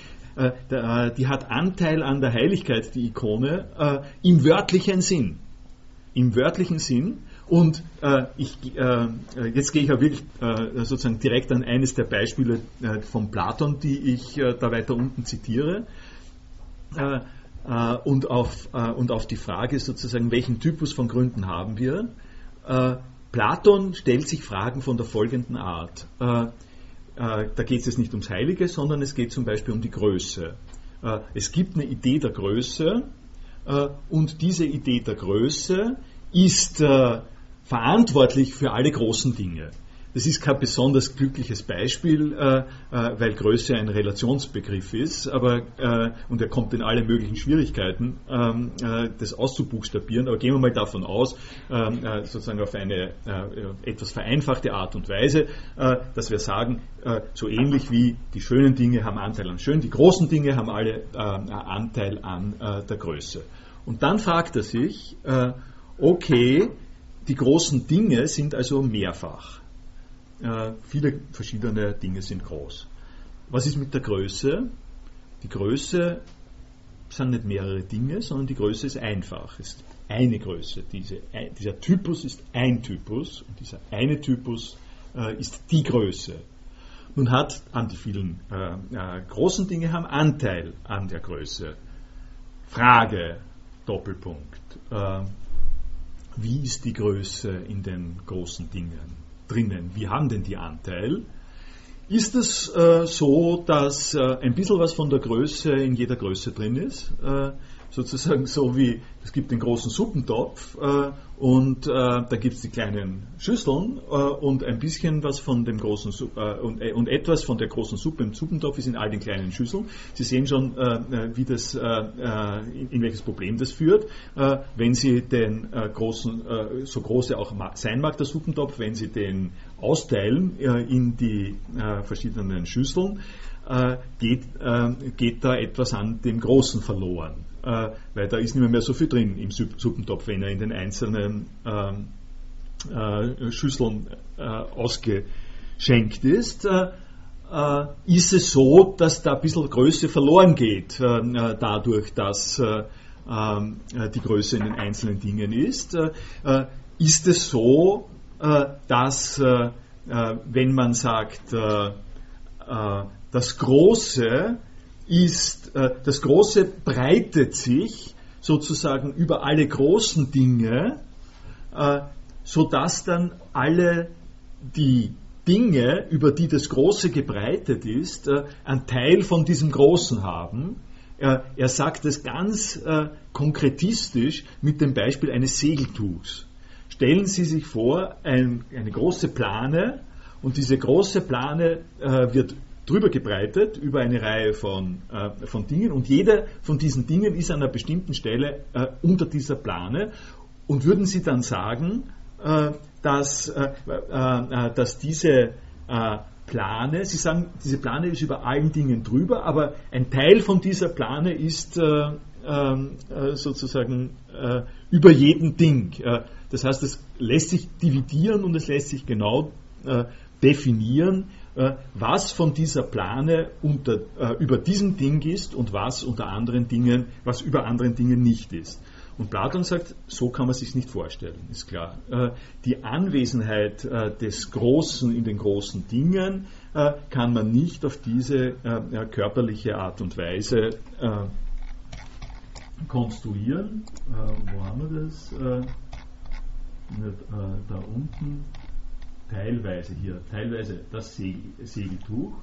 die hat Anteil an der Heiligkeit, die Ikone, im wörtlichen Sinn im wörtlichen Sinn. Und äh, ich, äh, jetzt gehe ich auch wirklich äh, sozusagen direkt an eines der Beispiele äh, von Platon, die ich äh, da weiter unten zitiere. Äh, und, auf, und auf die Frage sozusagen, welchen Typus von Gründen haben wir? Platon stellt sich Fragen von der folgenden Art. da geht es jetzt nicht ums Heilige, sondern es geht zum Beispiel um die Größe. es gibt eine Idee der Größe, und diese Idee der Größe ist äh, verantwortlich für alle großen Dinge. Das ist kein besonders glückliches Beispiel, äh, äh, weil Größe ein Relationsbegriff ist, aber äh, und er kommt in alle möglichen Schwierigkeiten, ähm, äh, das auszubuchstabieren. Aber gehen wir mal davon aus, ähm, äh, sozusagen auf eine etwas vereinfachte Art und Weise, dass wir sagen, so ähnlich wie die schönen Dinge haben Anteil an schön, die großen Dinge haben alle Anteil an der Größe. Und dann fragt er sich, okay, die großen Dinge sind also mehrfach. Äh, viele verschiedene Dinge sind groß. Was ist mit der Größe? Die Größe sind nicht mehrere Dinge, sondern die Größe ist einfach. Es ist eine Größe. Diese, dieser Typus ist ein Typus und dieser eine Typus äh, ist die Größe. Nun hat an die vielen äh, äh großen Dinge haben Anteil an der Größe. Frage, Doppelpunkt. Wie ist die Größe in den großen Dingen drinnen? Wie haben denn die Anteil? Ist es äh, so, dass äh, ein bisschen was von der Größe in jeder Größe drin ist? Äh, sozusagen so wie, es gibt den großen Suppentopf äh, und äh, da gibt es die kleinen Schüsseln äh, und ein bisschen was von dem großen äh, und, äh, und, etwas von der großen Suppe im Suppentopf ist in all den kleinen Schüsseln. Sie sehen schon, äh, wie das, in, in, welches Problem das führt, wenn Sie den großen, so groß er auch sein mag, der Suppentopf, wenn Sie den austeilen in die verschiedenen Schüsseln, geht, geht da etwas an dem Großen verloren äh, weil da ist nicht mehr, so viel drin im Suppentopf, wenn er in den einzelnen ähm, äh, Schüsseln äh, ausgeschenkt ist. Äh, äh, ist es so, dass da ein bisschen Größe verloren geht, äh, dadurch, dass ähm, die Größe in den einzelnen Dingen ist. ist es so, dass wenn man sagt, das Große ist, das Große breitet sich sozusagen über alle großen Dinge, sodass dann alle die Dinge, über die das Große gebreitet ist, äh, einen Teil von diesem Großen haben. Er, sagt es ganz äh, konkretistisch mit dem Beispiel eines Segeltuchs. Stellen Sie sich vor, ein, eine große Plane und diese große Plane äh, wird drüber gebreitet über eine Reihe von, äh, von Dingen und jeder von diesen Dingen ist an einer bestimmten Stelle äh, unter dieser Plane und würden Sie dann sagen, äh, dass, äh, äh, dass diese Plane, Sie sagen, diese Plane ist über allen Dingen drüber, aber ein Teil von dieser Plane ist ähm, sozusagen über jedem Ding. das heißt, es lässt sich dividieren und es lässt sich genau definieren, was von dieser Plane unter, über diesem Ding ist und was unter anderen Dingen, was über anderen Dingen nicht ist. Und Platon sagt, so kann man sich nicht vorstellen, ist klar. Äh, die Anwesenheit äh, des Großen in den großen Dingen äh, kann man nicht auf diese körperliche Art und Weise konstruieren. Wo haben wir das? Da unten. Teilweise hier, teilweise das Segeltuch.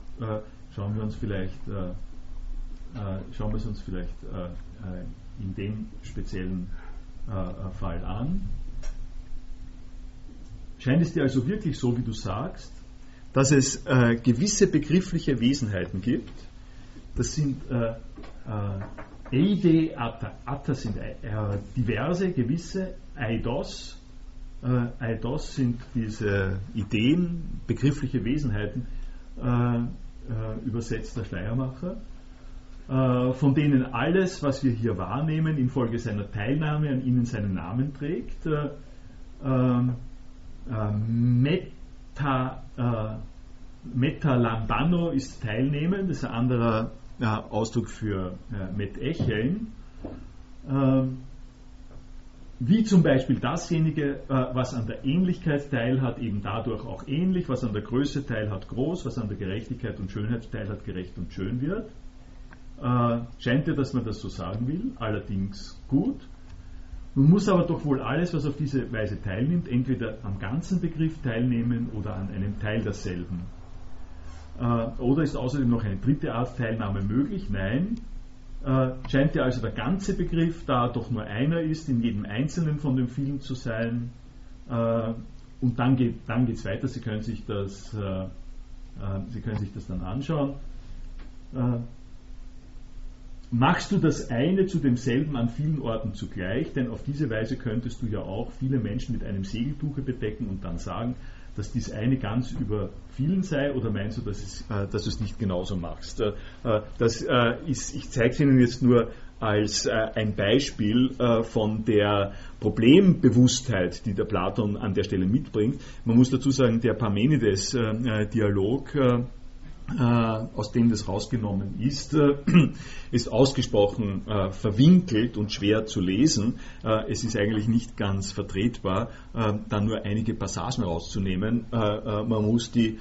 Schauen wir uns vielleicht, schauen wir es uns vielleicht in dem speziellen äh, äh, Fall an. Scheint es dir also wirklich so, wie du sagst, dass es äh, gewisse begriffliche Wesenheiten gibt? Das sind äh, äh Eide, Atta. Atta sind äh, diverse, gewisse, Eidos. Eidos sind diese Ideen, begriffliche Wesenheiten, übersetzt der Schleiermacher. Äh, von denen alles, was wir hier wahrnehmen, infolge seiner Teilnahme an ihnen seinen Namen trägt. Äh, äh, Meta, Metalambano ist Teilnehmen, das ist ein anderer Ausdruck für äh, Metecheln. Ähm, wie zum Beispiel dasjenige, was an der Ähnlichkeit teilhat, eben dadurch auch ähnlich, was an der Größe teilhat, groß, was an der Gerechtigkeit und Schönheit teilhat, gerecht und schön wird. Äh, scheint ja, dass man das so sagen will, allerdings gut. Man muss aber doch wohl alles, was auf diese Weise teilnimmt, entweder am ganzen Begriff teilnehmen oder an einem Teil derselben. Äh, oder ist außerdem noch eine dritte Art Teilnahme möglich? Nein. Äh, scheint ja also der ganze Begriff, da doch nur einer ist, in jedem einzelnen von den vielen zu sein. Äh, und dann geht es dann weiter. Sie können, sich das, äh, Sie können sich das dann anschauen machst du das eine zu demselben an vielen Orten zugleich, denn auf diese Weise könntest du ja auch viele Menschen mit einem Segeltuche bedecken und dann sagen, dass dies eine ganz über vielen sei, oder meinst du, dass, es, äh, dass du es nicht genauso machst? Äh, äh das äh, ist, ich zeige es Ihnen jetzt nur als äh, ein Beispiel von der Problembewusstheit, die der Platon an der Stelle mitbringt. Man muss dazu sagen, der Parmenides-Dialog aus dem das rausgenommen ist, äh, ist ausgesprochen äh, verwinkelt und schwer zu lesen. es ist eigentlich nicht ganz vertretbar, da nur einige Passagen rauszunehmen. man muss die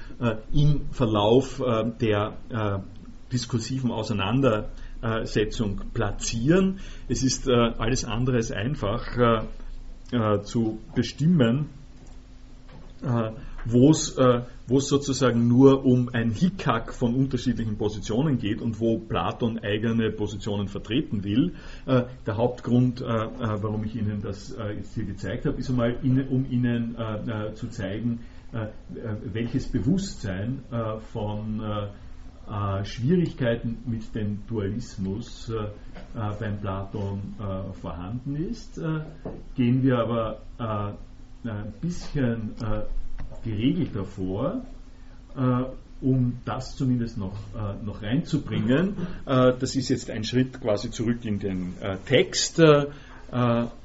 im Verlauf der diskursiven Auseinandersetzung platzieren. Es ist alles andere als einfach zu bestimmen, wo es äh, sozusagen nur um ein Hickhack von unterschiedlichen Positionen geht und wo Platon eigene Positionen vertreten will. Äh, der Hauptgrund, äh, äh warum ich Ihnen das äh, jetzt hier gezeigt habe, ist einmal, um Ihnen äh, zu zeigen, welches Bewusstsein von Schwierigkeiten mit dem Dualismus beim Platon vorhanden ist. gehen wir aber ein bisschen geregelter vor, äh, um das zumindest noch, äh, noch reinzubringen. Äh, das ist jetzt ein Schritt quasi zurück in den äh, Text äh,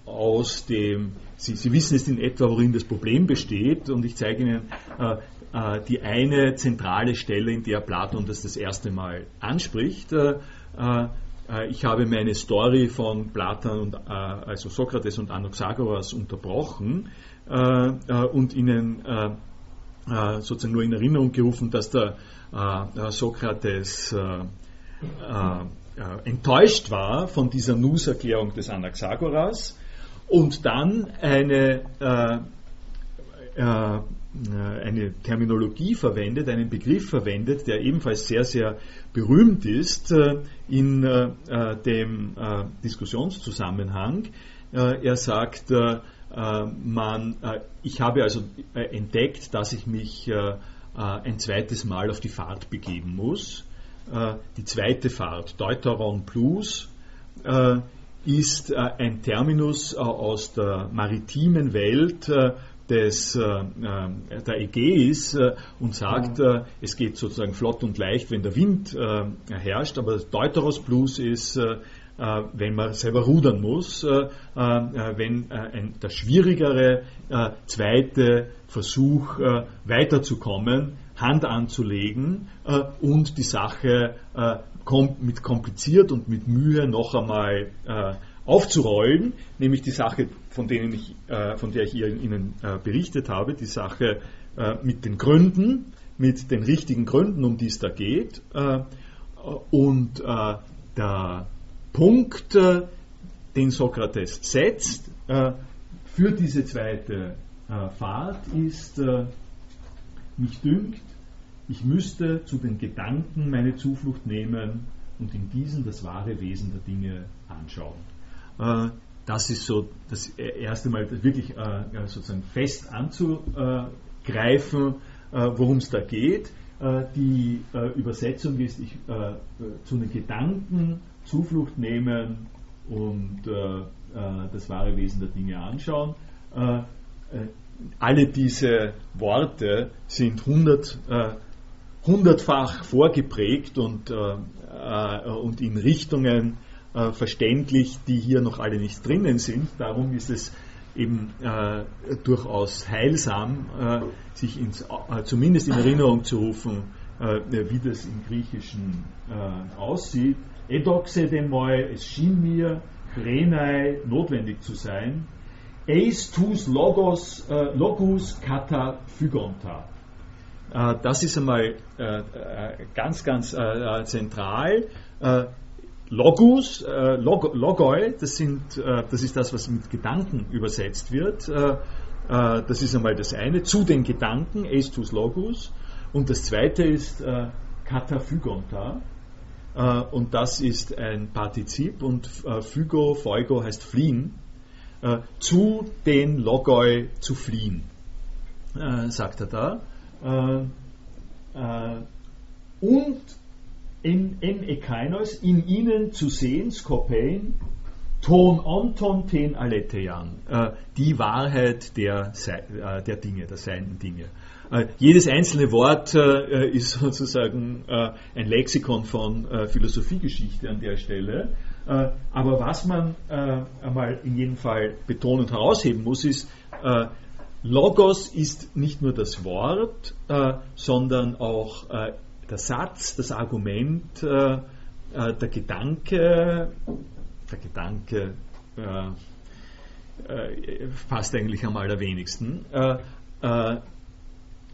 aus dem, Sie, Sie, wissen jetzt in etwa, worin das Problem besteht und ich zeige Ihnen äh, die eine zentrale Stelle, in der Platon das das erste Mal anspricht. ich habe meine Story von Platon und also Sokrates und Anaxagoras unterbrochen und Ihnen sozusagen nur in Erinnerung gerufen, dass der Sokrates enttäuscht war von dieser Nus-Erklärung des Anaxagoras und dann eine äh, eine Terminologie verwendet, einen Begriff verwendet, der ebenfalls sehr, sehr berühmt ist äh, in äh, dem Diskussionszusammenhang. Er sagt, man, ich habe also entdeckt, dass ich mich ein zweites Mal auf die Fahrt begeben muss. Die zweite Fahrt, Deuteron Plus, ist ein Terminus aus der maritimen Welt, des, äh, äh, der Ägäis äh, und sagt, äh, es geht sozusagen flott und leicht, wenn der Wind äh, herrscht, aber Deuteros Plus ist, äh, wenn man selber rudern muss, wenn ein, der schwierigere zweite Versuch weiterzukommen, Hand anzulegen und die Sache mit kompliziert und mit Mühe noch einmal aufzurollen, nämlich die Sache, von, denen ich, äh, von der ich Ihnen äh, berichtet habe, die Sache äh, mit den Gründen, mit den richtigen Gründen, um die es da geht. Äh, und äh, der Punkt, äh, den Sokrates setzt für diese zweite Fahrt, ist, mich dünkt, ich müsste zu den Gedanken meine Zuflucht nehmen und in diesen das wahre Wesen der Dinge anschauen. Äh, das ist so das erste Mal wirklich äh, sozusagen fest anzugreifen, äh, worum es da geht. Die Übersetzung ist, ich zu den Gedanken Zuflucht nehmen und das wahre Wesen der Dinge anschauen. Alle diese Worte sind hundert, hundertfach vorgeprägt und, und in Richtungen äh, verständlich, die hier noch alle nicht drinnen sind. Darum ist es eben äh, durchaus heilsam, äh, sich ins, äh, zumindest in Erinnerung zu rufen, äh, wie das im Griechischen äh, aussieht. Edoxe demoi, es schien mir, Renai notwendig zu sein. Eis tus logos, logus kata phygonta. Das ist einmal ganz, ganz zentral. Logus, äh, Log, Logoi, das, sind, äh, das ist das, was mit Gedanken übersetzt wird. Äh, äh das ist einmal das eine. Zu den Gedanken, Estus Logus. Und das zweite ist äh, Kataphygonta. Äh, und das ist ein Partizip und äh, Phygo, Feugo heißt fliehen. zu den Logoi zu fliehen, sagt er da. und in, en ekainos, in ihnen zu sehen, Skopein, ton onton ten alethean, äh, die Wahrheit der, äh, der Dinge, der seienden Dinge. Äh, jedes einzelne Wort äh, ist [LAUGHS] sozusagen äh, ein Lexikon von äh, Philosophiegeschichte an der Stelle. aber was man einmal in jedem Fall betonen und herausheben muss, ist, Logos ist nicht nur das Wort, sondern auch der Satz, das Argument, äh, äh, der Gedanke, der Gedanke äh, äh fast eigentlich am allerwenigsten.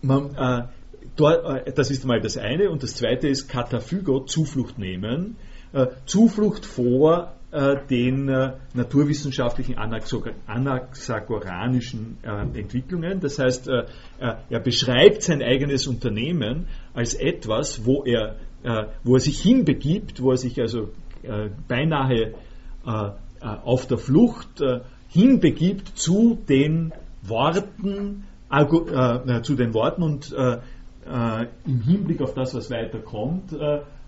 Äh, äh, man, dort, das ist mal das eine und das zweite ist Kataphygo, Zuflucht nehmen. Zuflucht vor äh, den äh, naturwissenschaftlichen anaxagoranischen äh, Entwicklungen. Das heißt, er beschreibt sein eigenes Unternehmen als etwas, wo er, wo er sich hinbegibt, wo er sich also beinahe auf der Flucht hinbegibt zu den Worten, zu den Worten und im Hinblick auf das, was weiter kommt,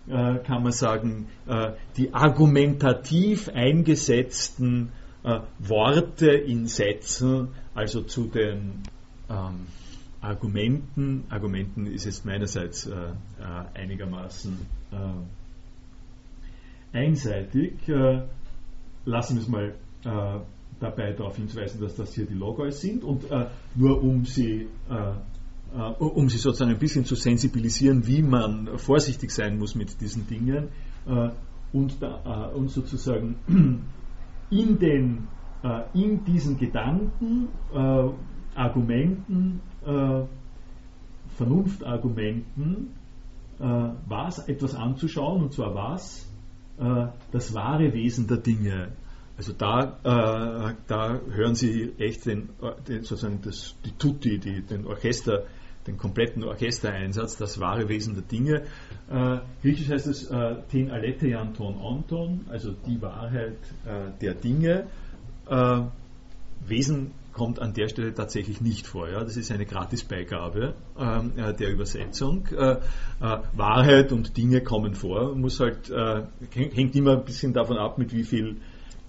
äh, kann man sagen, äh, die argumentativ eingesetzten äh, Worte in Sätzen, also zu den ähm, Argumenten, Argumenten ist jetzt meinerseits einigermaßen einseitig. lassen wir es mal dabei darauf hinzuweisen, dass das hier die Logos sind und nur um sie äh, um sie sozusagen ein bisschen zu sensibilisieren, wie man vorsichtig sein muss mit diesen Dingen. Äh, und, da, und sozusagen [CLEARS THROAT] in, den, in diesen Gedanken, Argumenten, Vernunftargumenten was, etwas anzuschauen, und zwar was? Das wahre Wesen der Dinge. Also da, äh, da hören Sie echt den, den sozusagen das, die Tutti, die, den Orchester, den kompletten Orchestereinsatz, das wahre Wesen der Dinge. Äh, Griechisch heißt es äh, ten alethean ton onton, also die Wahrheit äh, der Dinge. Äh, Wesen kommt an der Stelle tatsächlich nicht vor. Ja? Das ist eine Gratisbeigabe ähm, äh, der Übersetzung. Äh, äh, Wahrheit und Dinge kommen vor. Muss halt, äh, hängt immer ein bisschen davon ab, mit wie viel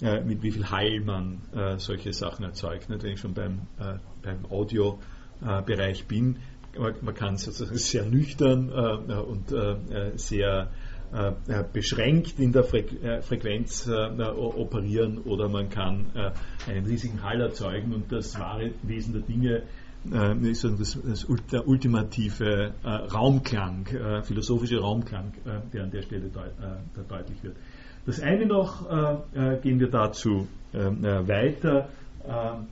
äh, mit wie viel Heil man äh, solche Sachen erzeugt. Nicht? Wenn ich schon beim, äh, beim Audiobereich bin, man, man, kann sozusagen [LAUGHS] sehr nüchtern äh, und äh, sehr äh, beschränkt in der Fre Frequenz operieren oder man kann einen riesigen Hall erzeugen und das wahre Wesen der Dinge ist der ultimative Raumklang, philosophische Raumklang, der an der Stelle deut, deutlich wird. Das eine noch, äh, äh, gehen wir dazu ähm, äh, weiter. Ähm,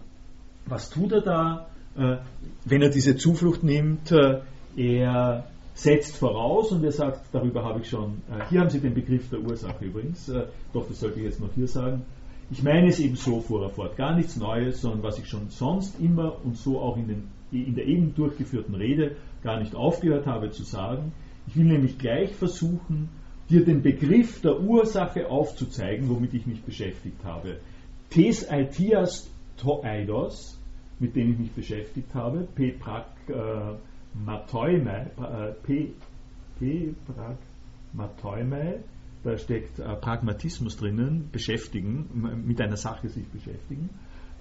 was tut er da? Äh, wenn er diese Zuflucht nimmt, äh, er setzt voraus und er sagt, darüber habe ich schon, hier haben Sie den Begriff der Ursache übrigens, doch das sollte ich jetzt noch hier sagen. Ich meine es eben so, fuhr er fort, gar nichts Neues, sondern was ich schon sonst immer und so auch in, den, in der eben durchgeführten Rede gar nicht aufgehört habe zu sagen. Ich will nämlich gleich versuchen, dir den Begriff der Ursache aufzuzeigen, womit ich mich beschäftigt habe. Tes aitias to eidos, mit dem ich mich beschäftigt habe, p prak äh, matoimai, äh, p, matoimai, da steckt äh, Pragmatismus drinnen, beschäftigen, mit einer Sache sich beschäftigen.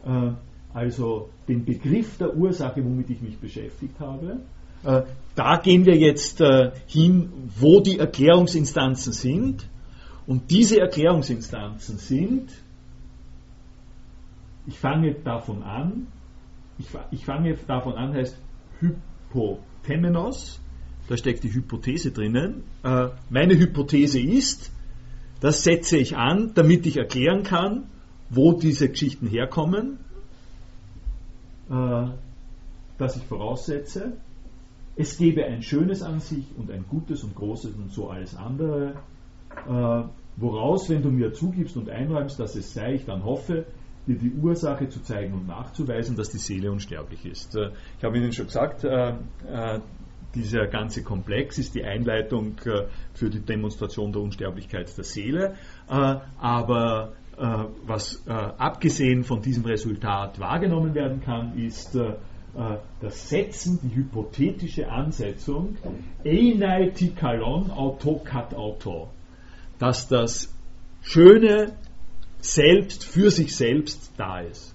Äh, also den Begriff der Ursache, womit ich mich beschäftigt habe, äh, da gehen wir jetzt äh, hin, wo die Erklärungsinstanzen sind. Und diese Erklärungsinstanzen sind, ich fange davon an, ich, fange davon an, heißt Hypothemenos, da steckt die Hypothese drinnen. Äh, meine Hypothese ist, das setze ich an, damit ich erklären kann, wo diese Geschichten herkommen, dass ich voraussetze, es gebe ein Schönes an sich und ein Gutes und Großes und so alles andere, äh, woraus, wenn du mir zugibst und einräumst, dass es sei, ich dann hoffe, dir die Ursache zu zeigen und nachzuweisen, dass die Seele unsterblich ist. Äh, ich habe Ihnen schon gesagt, äh, äh dieser ganze Komplex ist die Einleitung äh, für die Demonstration der Unsterblichkeit der Seele, äh, aber was abgesehen von diesem Resultat wahrgenommen werden kann, ist, das Setzen, die hypothetische Ansetzung, Einaitikallon auto kat auto, dass das Schöne selbst für sich selbst da ist.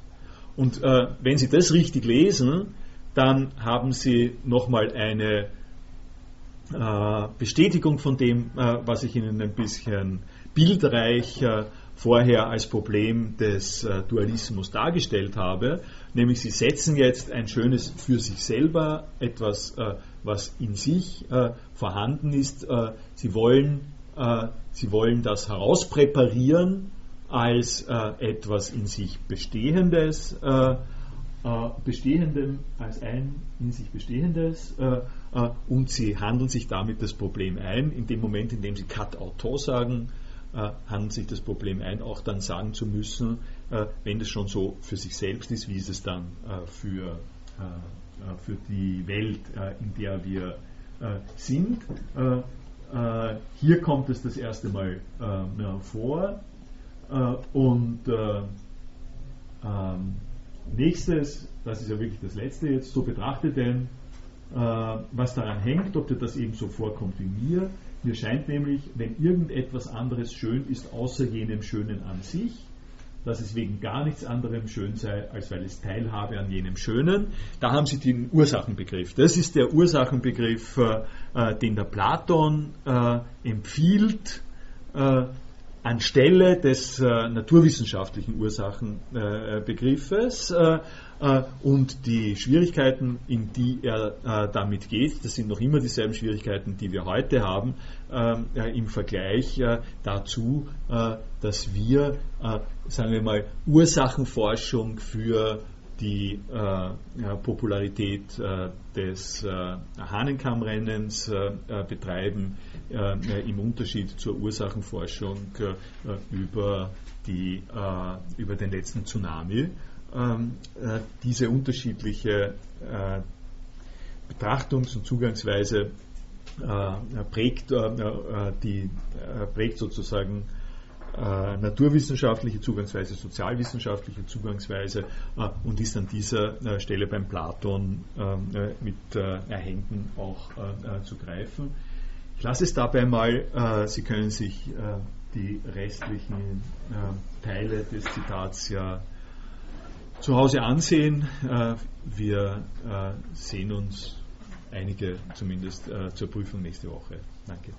Und äh, wenn Sie das richtig lesen, dann haben Sie nochmal eine äh, Bestätigung von dem, äh, was ich Ihnen ein bisschen bildreich äh, vorher als Problem des äh, Dualismus dargestellt habe, nämlich sie setzen jetzt ein schönes für sich selber, etwas, äh, was in sich äh, vorhanden ist. Sie, wollen, sie wollen das herauspräparieren als etwas in sich Bestehendes, Bestehendem, als ein in sich Bestehendes und sie handeln sich damit das Problem ein. In dem Moment, in dem sie Cut Auto sagen, handelt sich das Problem ein, auch dann sagen zu müssen, äh, wenn das schon so für sich selbst ist, wie ist es dann äh, für, für die Welt, in der wir sind. hier kommt es das erste Mal vor. und ähm, nächstes, das ist ja wirklich das letzte jetzt, so betrachtet denn, was daran hängt, ob dir das eben so vorkommt wie mir, mir scheint nämlich, wenn irgendetwas anderes schön ist, außer jenem Schönen an sich, dass es wegen gar nichts anderem schön sei, als weil es teilhabe an jenem Schönen. Da haben Sie den Ursachenbegriff. Das ist der Ursachenbegriff, äh, äh den der Platon äh, empfiehlt, äh, anstelle des äh, naturwissenschaftlichen Ursachenbegriffes. Äh, und die Schwierigkeiten, in die er damit geht, das sind noch immer dieselben Schwierigkeiten, die wir heute haben, im Vergleich dazu, dass wir, sagen wir mal, Ursachenforschung für die äh, Popularität äh, des äh, Hahnenkammrennens äh, äh, betreiben, äh, im Unterschied zur Ursachenforschung über, die, über den letzten Tsunami. Ähm, diese unterschiedliche Betrachtungs- und Zugangsweise prägt, die, prägt sozusagen äh, naturwissenschaftliche Zugangsweise, sozialwissenschaftliche Zugangsweise äh, und ist an dieser äh, Stelle beim Platon ähm, äh, mit äh, Erhängen auch äh, zu greifen. Ich lasse es dabei mal, Sie können sich die restlichen Teile des Zitats ja zu Hause ansehen. wir sehen uns einige zumindest zur Prüfung nächste Woche. Danke.